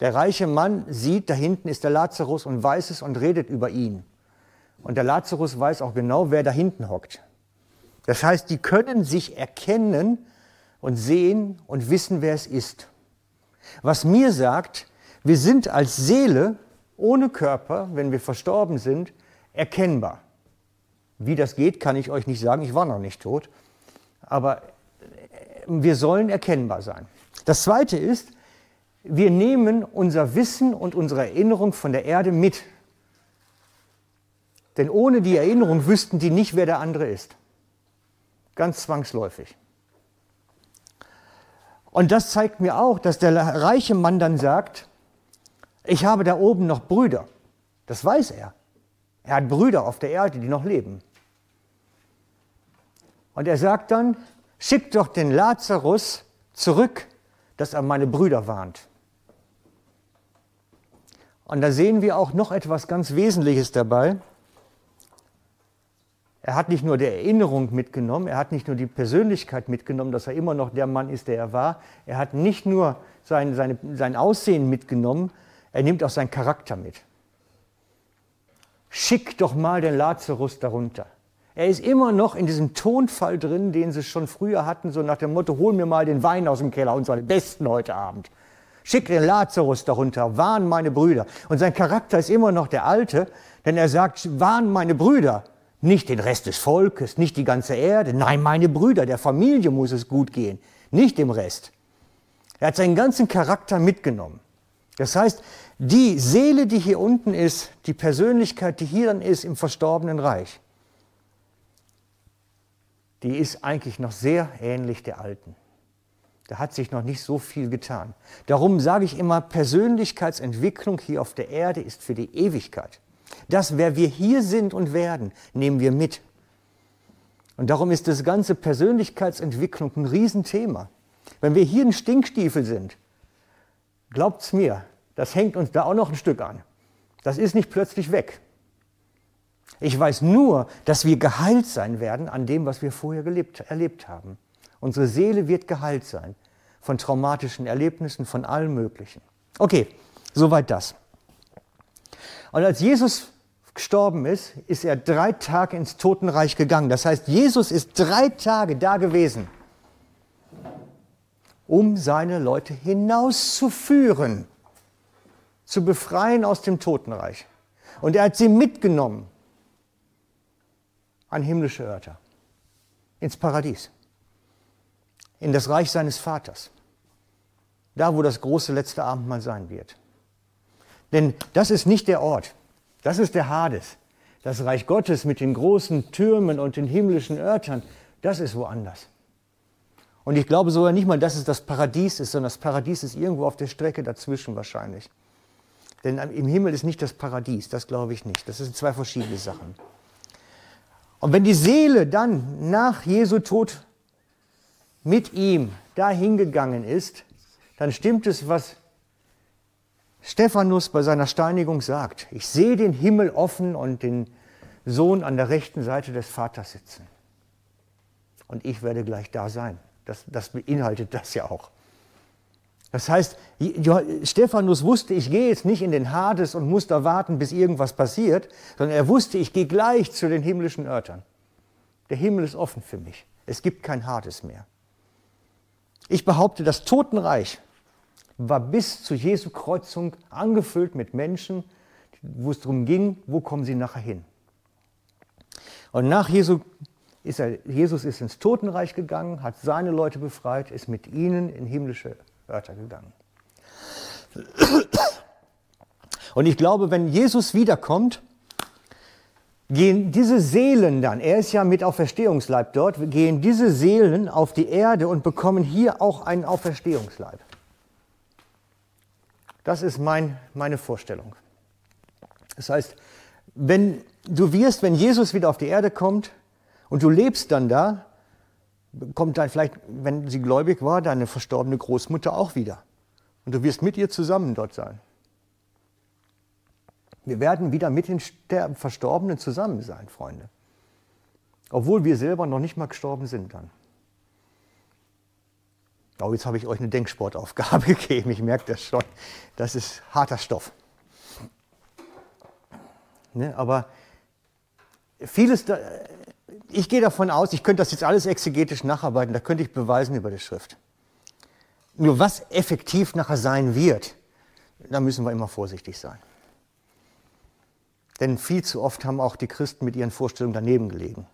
Der reiche Mann sieht, da hinten ist der Lazarus und weiß es und redet über ihn. Und der Lazarus weiß auch genau, wer da hinten hockt. Das heißt, die können sich erkennen und sehen und wissen, wer es ist. Was mir sagt, wir sind als Seele ohne Körper, wenn wir verstorben sind, erkennbar. Wie das geht, kann ich euch nicht sagen. Ich war noch nicht tot. Aber wir sollen erkennbar sein. Das Zweite ist, wir nehmen unser Wissen und unsere Erinnerung von der Erde mit. Denn ohne die Erinnerung wüssten die nicht, wer der andere ist. Ganz zwangsläufig. Und das zeigt mir auch, dass der reiche Mann dann sagt, ich habe da oben noch Brüder. Das weiß er. Er hat Brüder auf der Erde, die noch leben. Und er sagt dann, schickt doch den Lazarus zurück, dass er meine Brüder warnt. Und da sehen wir auch noch etwas ganz Wesentliches dabei. Er hat nicht nur die Erinnerung mitgenommen, er hat nicht nur die Persönlichkeit mitgenommen, dass er immer noch der Mann ist, der er war. Er hat nicht nur sein, seine, sein Aussehen mitgenommen, er nimmt auch seinen Charakter mit. Schick doch mal den Lazarus darunter. Er ist immer noch in diesem Tonfall drin, den sie schon früher hatten, so nach dem Motto, hol mir mal den Wein aus dem Keller, unsere besten heute Abend. Schick den Lazarus darunter, warn meine Brüder. Und sein Charakter ist immer noch der alte, denn er sagt, warn meine Brüder. Nicht den Rest des Volkes, nicht die ganze Erde. Nein, meine Brüder, der Familie muss es gut gehen, nicht dem Rest. Er hat seinen ganzen Charakter mitgenommen. Das heißt, die Seele, die hier unten ist, die Persönlichkeit, die hier dann ist im verstorbenen Reich, die ist eigentlich noch sehr ähnlich der alten. Da hat sich noch nicht so viel getan. Darum sage ich immer, Persönlichkeitsentwicklung hier auf der Erde ist für die Ewigkeit. Das, wer wir hier sind und werden, nehmen wir mit. Und darum ist das ganze Persönlichkeitsentwicklung ein Riesenthema. Wenn wir hier ein Stinkstiefel sind, glaubt's mir, das hängt uns da auch noch ein Stück an. Das ist nicht plötzlich weg. Ich weiß nur, dass wir geheilt sein werden an dem, was wir vorher gelebt, erlebt haben. Unsere Seele wird geheilt sein von traumatischen Erlebnissen, von allem Möglichen. Okay, soweit das. Und als Jesus gestorben ist, ist er drei Tage ins Totenreich gegangen. Das heißt, Jesus ist drei Tage da gewesen, um seine Leute hinauszuführen, zu befreien aus dem Totenreich. Und er hat sie mitgenommen an himmlische Örter, ins Paradies in das Reich seines Vaters. Da, wo das große letzte Abendmahl sein wird. Denn das ist nicht der Ort. Das ist der Hades. Das Reich Gottes mit den großen Türmen und den himmlischen Örtern, das ist woanders. Und ich glaube sogar nicht mal, dass es das Paradies ist, sondern das Paradies ist irgendwo auf der Strecke dazwischen wahrscheinlich. Denn im Himmel ist nicht das Paradies, das glaube ich nicht. Das sind zwei verschiedene Sachen. Und wenn die Seele dann nach Jesu Tod mit ihm dahin gegangen ist, dann stimmt es, was Stephanus bei seiner Steinigung sagt. Ich sehe den Himmel offen und den Sohn an der rechten Seite des Vaters sitzen. Und ich werde gleich da sein. Das, das beinhaltet das ja auch. Das heißt, Stephanus wusste, ich gehe jetzt nicht in den Hades und muss da warten, bis irgendwas passiert, sondern er wusste, ich gehe gleich zu den himmlischen Örtern. Der Himmel ist offen für mich. Es gibt kein Hades mehr. Ich behaupte, das Totenreich war bis zu Jesu Kreuzung angefüllt mit Menschen, wo es darum ging, wo kommen sie nachher hin. Und nach Jesu ist er, Jesus ist ins Totenreich gegangen, hat seine Leute befreit, ist mit ihnen in himmlische Örter gegangen. Und ich glaube, wenn Jesus wiederkommt, gehen diese Seelen dann, er ist ja mit Auferstehungsleib dort, gehen diese Seelen auf die Erde und bekommen hier auch einen Auferstehungsleib. Das ist mein, meine Vorstellung. Das heißt, wenn du wirst, wenn Jesus wieder auf die Erde kommt und du lebst dann da, kommt dann vielleicht, wenn sie gläubig war, deine verstorbene Großmutter auch wieder. Und du wirst mit ihr zusammen dort sein. Wir werden wieder mit den Verstorbenen zusammen sein, Freunde. Obwohl wir selber noch nicht mal gestorben sind dann. Oh, jetzt habe ich euch eine Denksportaufgabe gegeben. Ich merke das schon. Das ist harter Stoff. Ne, aber vieles, da, ich gehe davon aus, ich könnte das jetzt alles exegetisch nacharbeiten, da könnte ich beweisen über die Schrift. Nur was effektiv nachher sein wird, da müssen wir immer vorsichtig sein. Denn viel zu oft haben auch die Christen mit ihren Vorstellungen daneben gelegen.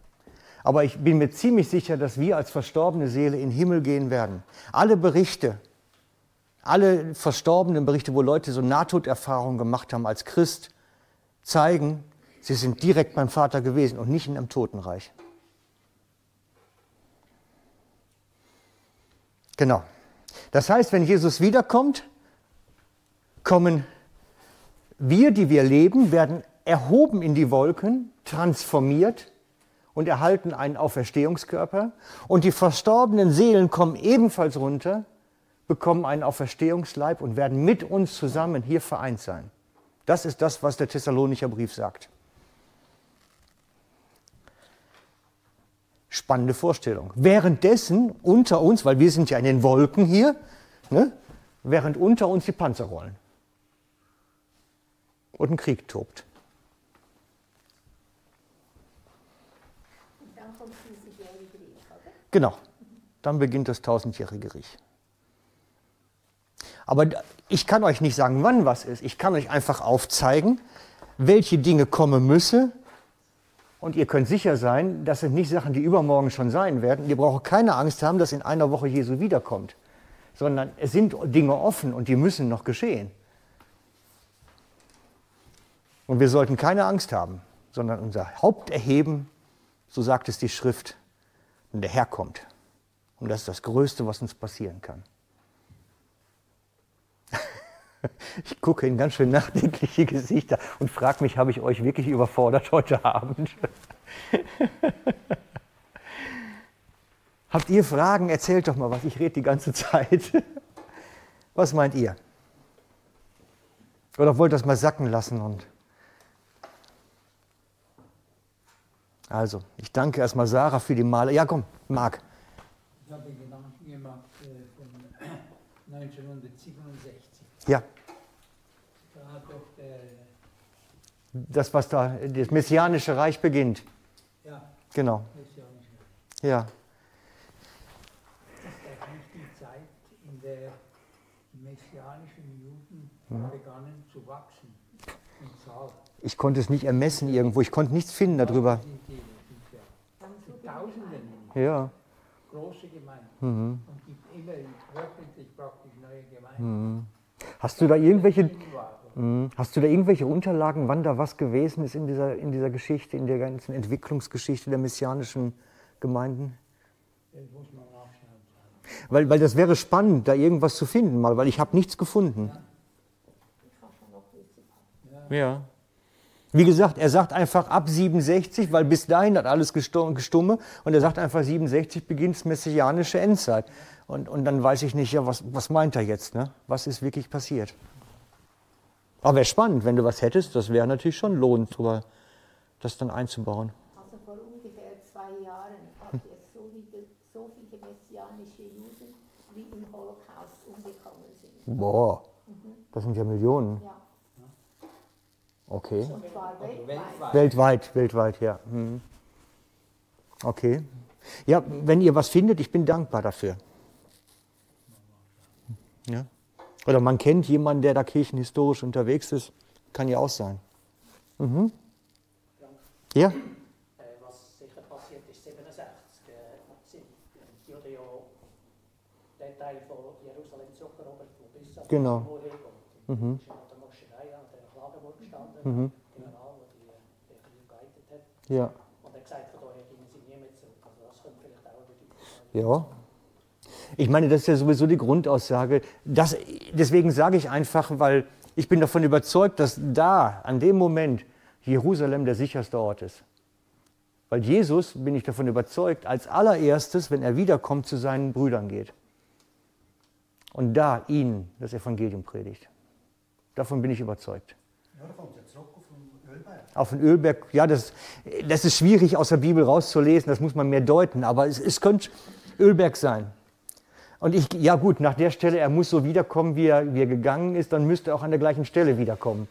Aber ich bin mir ziemlich sicher, dass wir als verstorbene Seele in den Himmel gehen werden. Alle Berichte, alle verstorbenen Berichte, wo Leute so Nahtoderfahrungen gemacht haben als Christ, zeigen, sie sind direkt beim Vater gewesen und nicht in einem Totenreich. Genau. Das heißt, wenn Jesus wiederkommt, kommen wir, die wir leben, werden erhoben in die Wolken, transformiert und erhalten einen Auferstehungskörper. Und die verstorbenen Seelen kommen ebenfalls runter, bekommen einen Auferstehungsleib und werden mit uns zusammen hier vereint sein. Das ist das, was der Thessalonicher Brief sagt. Spannende Vorstellung. Währenddessen unter uns, weil wir sind ja in den Wolken hier, ne, während unter uns die Panzer rollen und ein Krieg tobt. Genau, dann beginnt das tausendjährige Reich. Aber ich kann euch nicht sagen, wann was ist. Ich kann euch einfach aufzeigen, welche Dinge kommen müssen. Und ihr könnt sicher sein, das sind nicht Sachen, die übermorgen schon sein werden. Ihr braucht keine Angst haben, dass in einer Woche Jesu wiederkommt. Sondern es sind Dinge offen und die müssen noch geschehen. Und wir sollten keine Angst haben, sondern unser Haupt erheben, so sagt es die Schrift, wenn der Herr kommt. Und das ist das Größte, was uns passieren kann. Ich gucke in ganz schön nachdenkliche Gesichter und frage mich, habe ich euch wirklich überfordert heute Abend? Habt ihr Fragen? Erzählt doch mal was. Ich rede die ganze Zeit. Was meint ihr? Oder wollt ihr das mal sacken lassen und Also, ich danke erstmal Sarah für die Maler. Ja, komm, Marc. Ich habe Gedanken gemacht äh, von 1967. Ja. Da hat doch der. Das, was da, das Messianische Reich beginnt. Ja. Genau. Messianische. Ja. Das ist eigentlich die Zeit, in der messianischen Juden Mhm. begannen zu wachsen. Ich konnte es nicht ermessen irgendwo. Ich konnte nichts finden darüber. Die, sind ja zu Tausenden Ja. große Gemeinden. Mhm. Und gibt immer wöchentlich praktisch neue Gemeinden. Hast du da irgendwelche, Mhm. Hast du da irgendwelche Unterlagen, wann da was gewesen ist in dieser, in dieser Geschichte, in der ganzen Entwicklungsgeschichte der messianischen Gemeinden? Das muss man nachschauen. Weil, weil das wäre spannend, da irgendwas zu finden, mal, weil ich habe nichts gefunden. Ja. Wie gesagt, er sagt einfach ab 67, weil bis dahin hat alles gestu- gestumme und er sagt einfach 67 beginnt messianische Endzeit. Und, und dann weiß ich nicht, ja, was, was meint er jetzt, ne? Was ist wirklich passiert? Aber wäre spannend, wenn du was hättest, das wäre natürlich schon lohnend, drüber das dann einzubauen. Also vor ungefähr zwei Jahren hat es so, viele, so viele messianische Juden, wie im Holocaust umgekommen sind. Boah, das sind ja Millionen. Ja, Okay. weltweit. Weltweit, weltweit, ja. Mhm. Okay. Ja, wenn ihr was findet, ich bin dankbar dafür. Ja. Oder man kennt jemanden, der da kirchenhistorisch unterwegs ist. Kann ja auch sein. Mhm. Ja? Äh, was sicher passiert ist, 67 äh, sind die ja den Teil von Jerusalem zurückerobert, wo bis Genau. Mhm. ist ja an der Moschei, an der Klagenburg gestanden, Mhm. General, der die, Krieg geleitet hat. Ja. Und er hat gesagt, von daher gingen sie nie mehr zurück. Also das könnte vielleicht auch bedeuten. Ja. Ich meine, das ist ja sowieso die Grundaussage. Das, deswegen sage ich einfach, weil ich bin davon überzeugt, dass da, an dem Moment, Jerusalem der sicherste Ort ist. Weil Jesus, bin ich davon überzeugt, als allererstes, wenn er wiederkommt, zu seinen Brüdern geht. Und da ihnen das Evangelium predigt. Davon bin ich überzeugt. Ja, da kommt auf den Ölberg. Ja, das, das ist schwierig aus der Bibel rauszulesen, das muss man mehr deuten, aber es, es könnte Ölberg sein. Und ich, ja gut, nach der Stelle, er muss so wiederkommen, wie er, wie er gegangen ist, dann müsste er auch an der gleichen Stelle wiederkommen.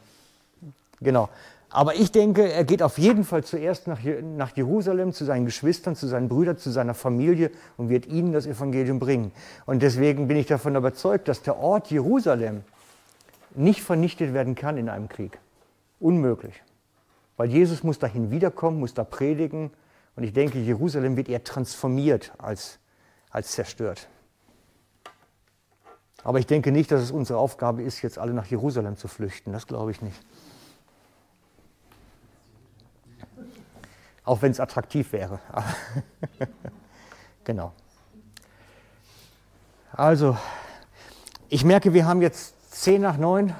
Genau. Aber ich denke, er geht auf jeden Fall zuerst nach, nach Jerusalem, zu seinen Geschwistern, zu seinen Brüdern, zu seiner Familie und wird ihnen das Evangelium bringen. Und deswegen bin ich davon überzeugt, dass der Ort Jerusalem nicht vernichtet werden kann in einem Krieg. Unmöglich. Weil Jesus muss dahin wiederkommen, muss da predigen. Und ich denke, Jerusalem wird eher transformiert als, als zerstört. Aber ich denke nicht, dass es unsere Aufgabe ist, jetzt alle nach Jerusalem zu flüchten. Das glaube ich nicht. Auch wenn es attraktiv wäre. genau. Also, ich merke, wir haben jetzt 10 nach 9.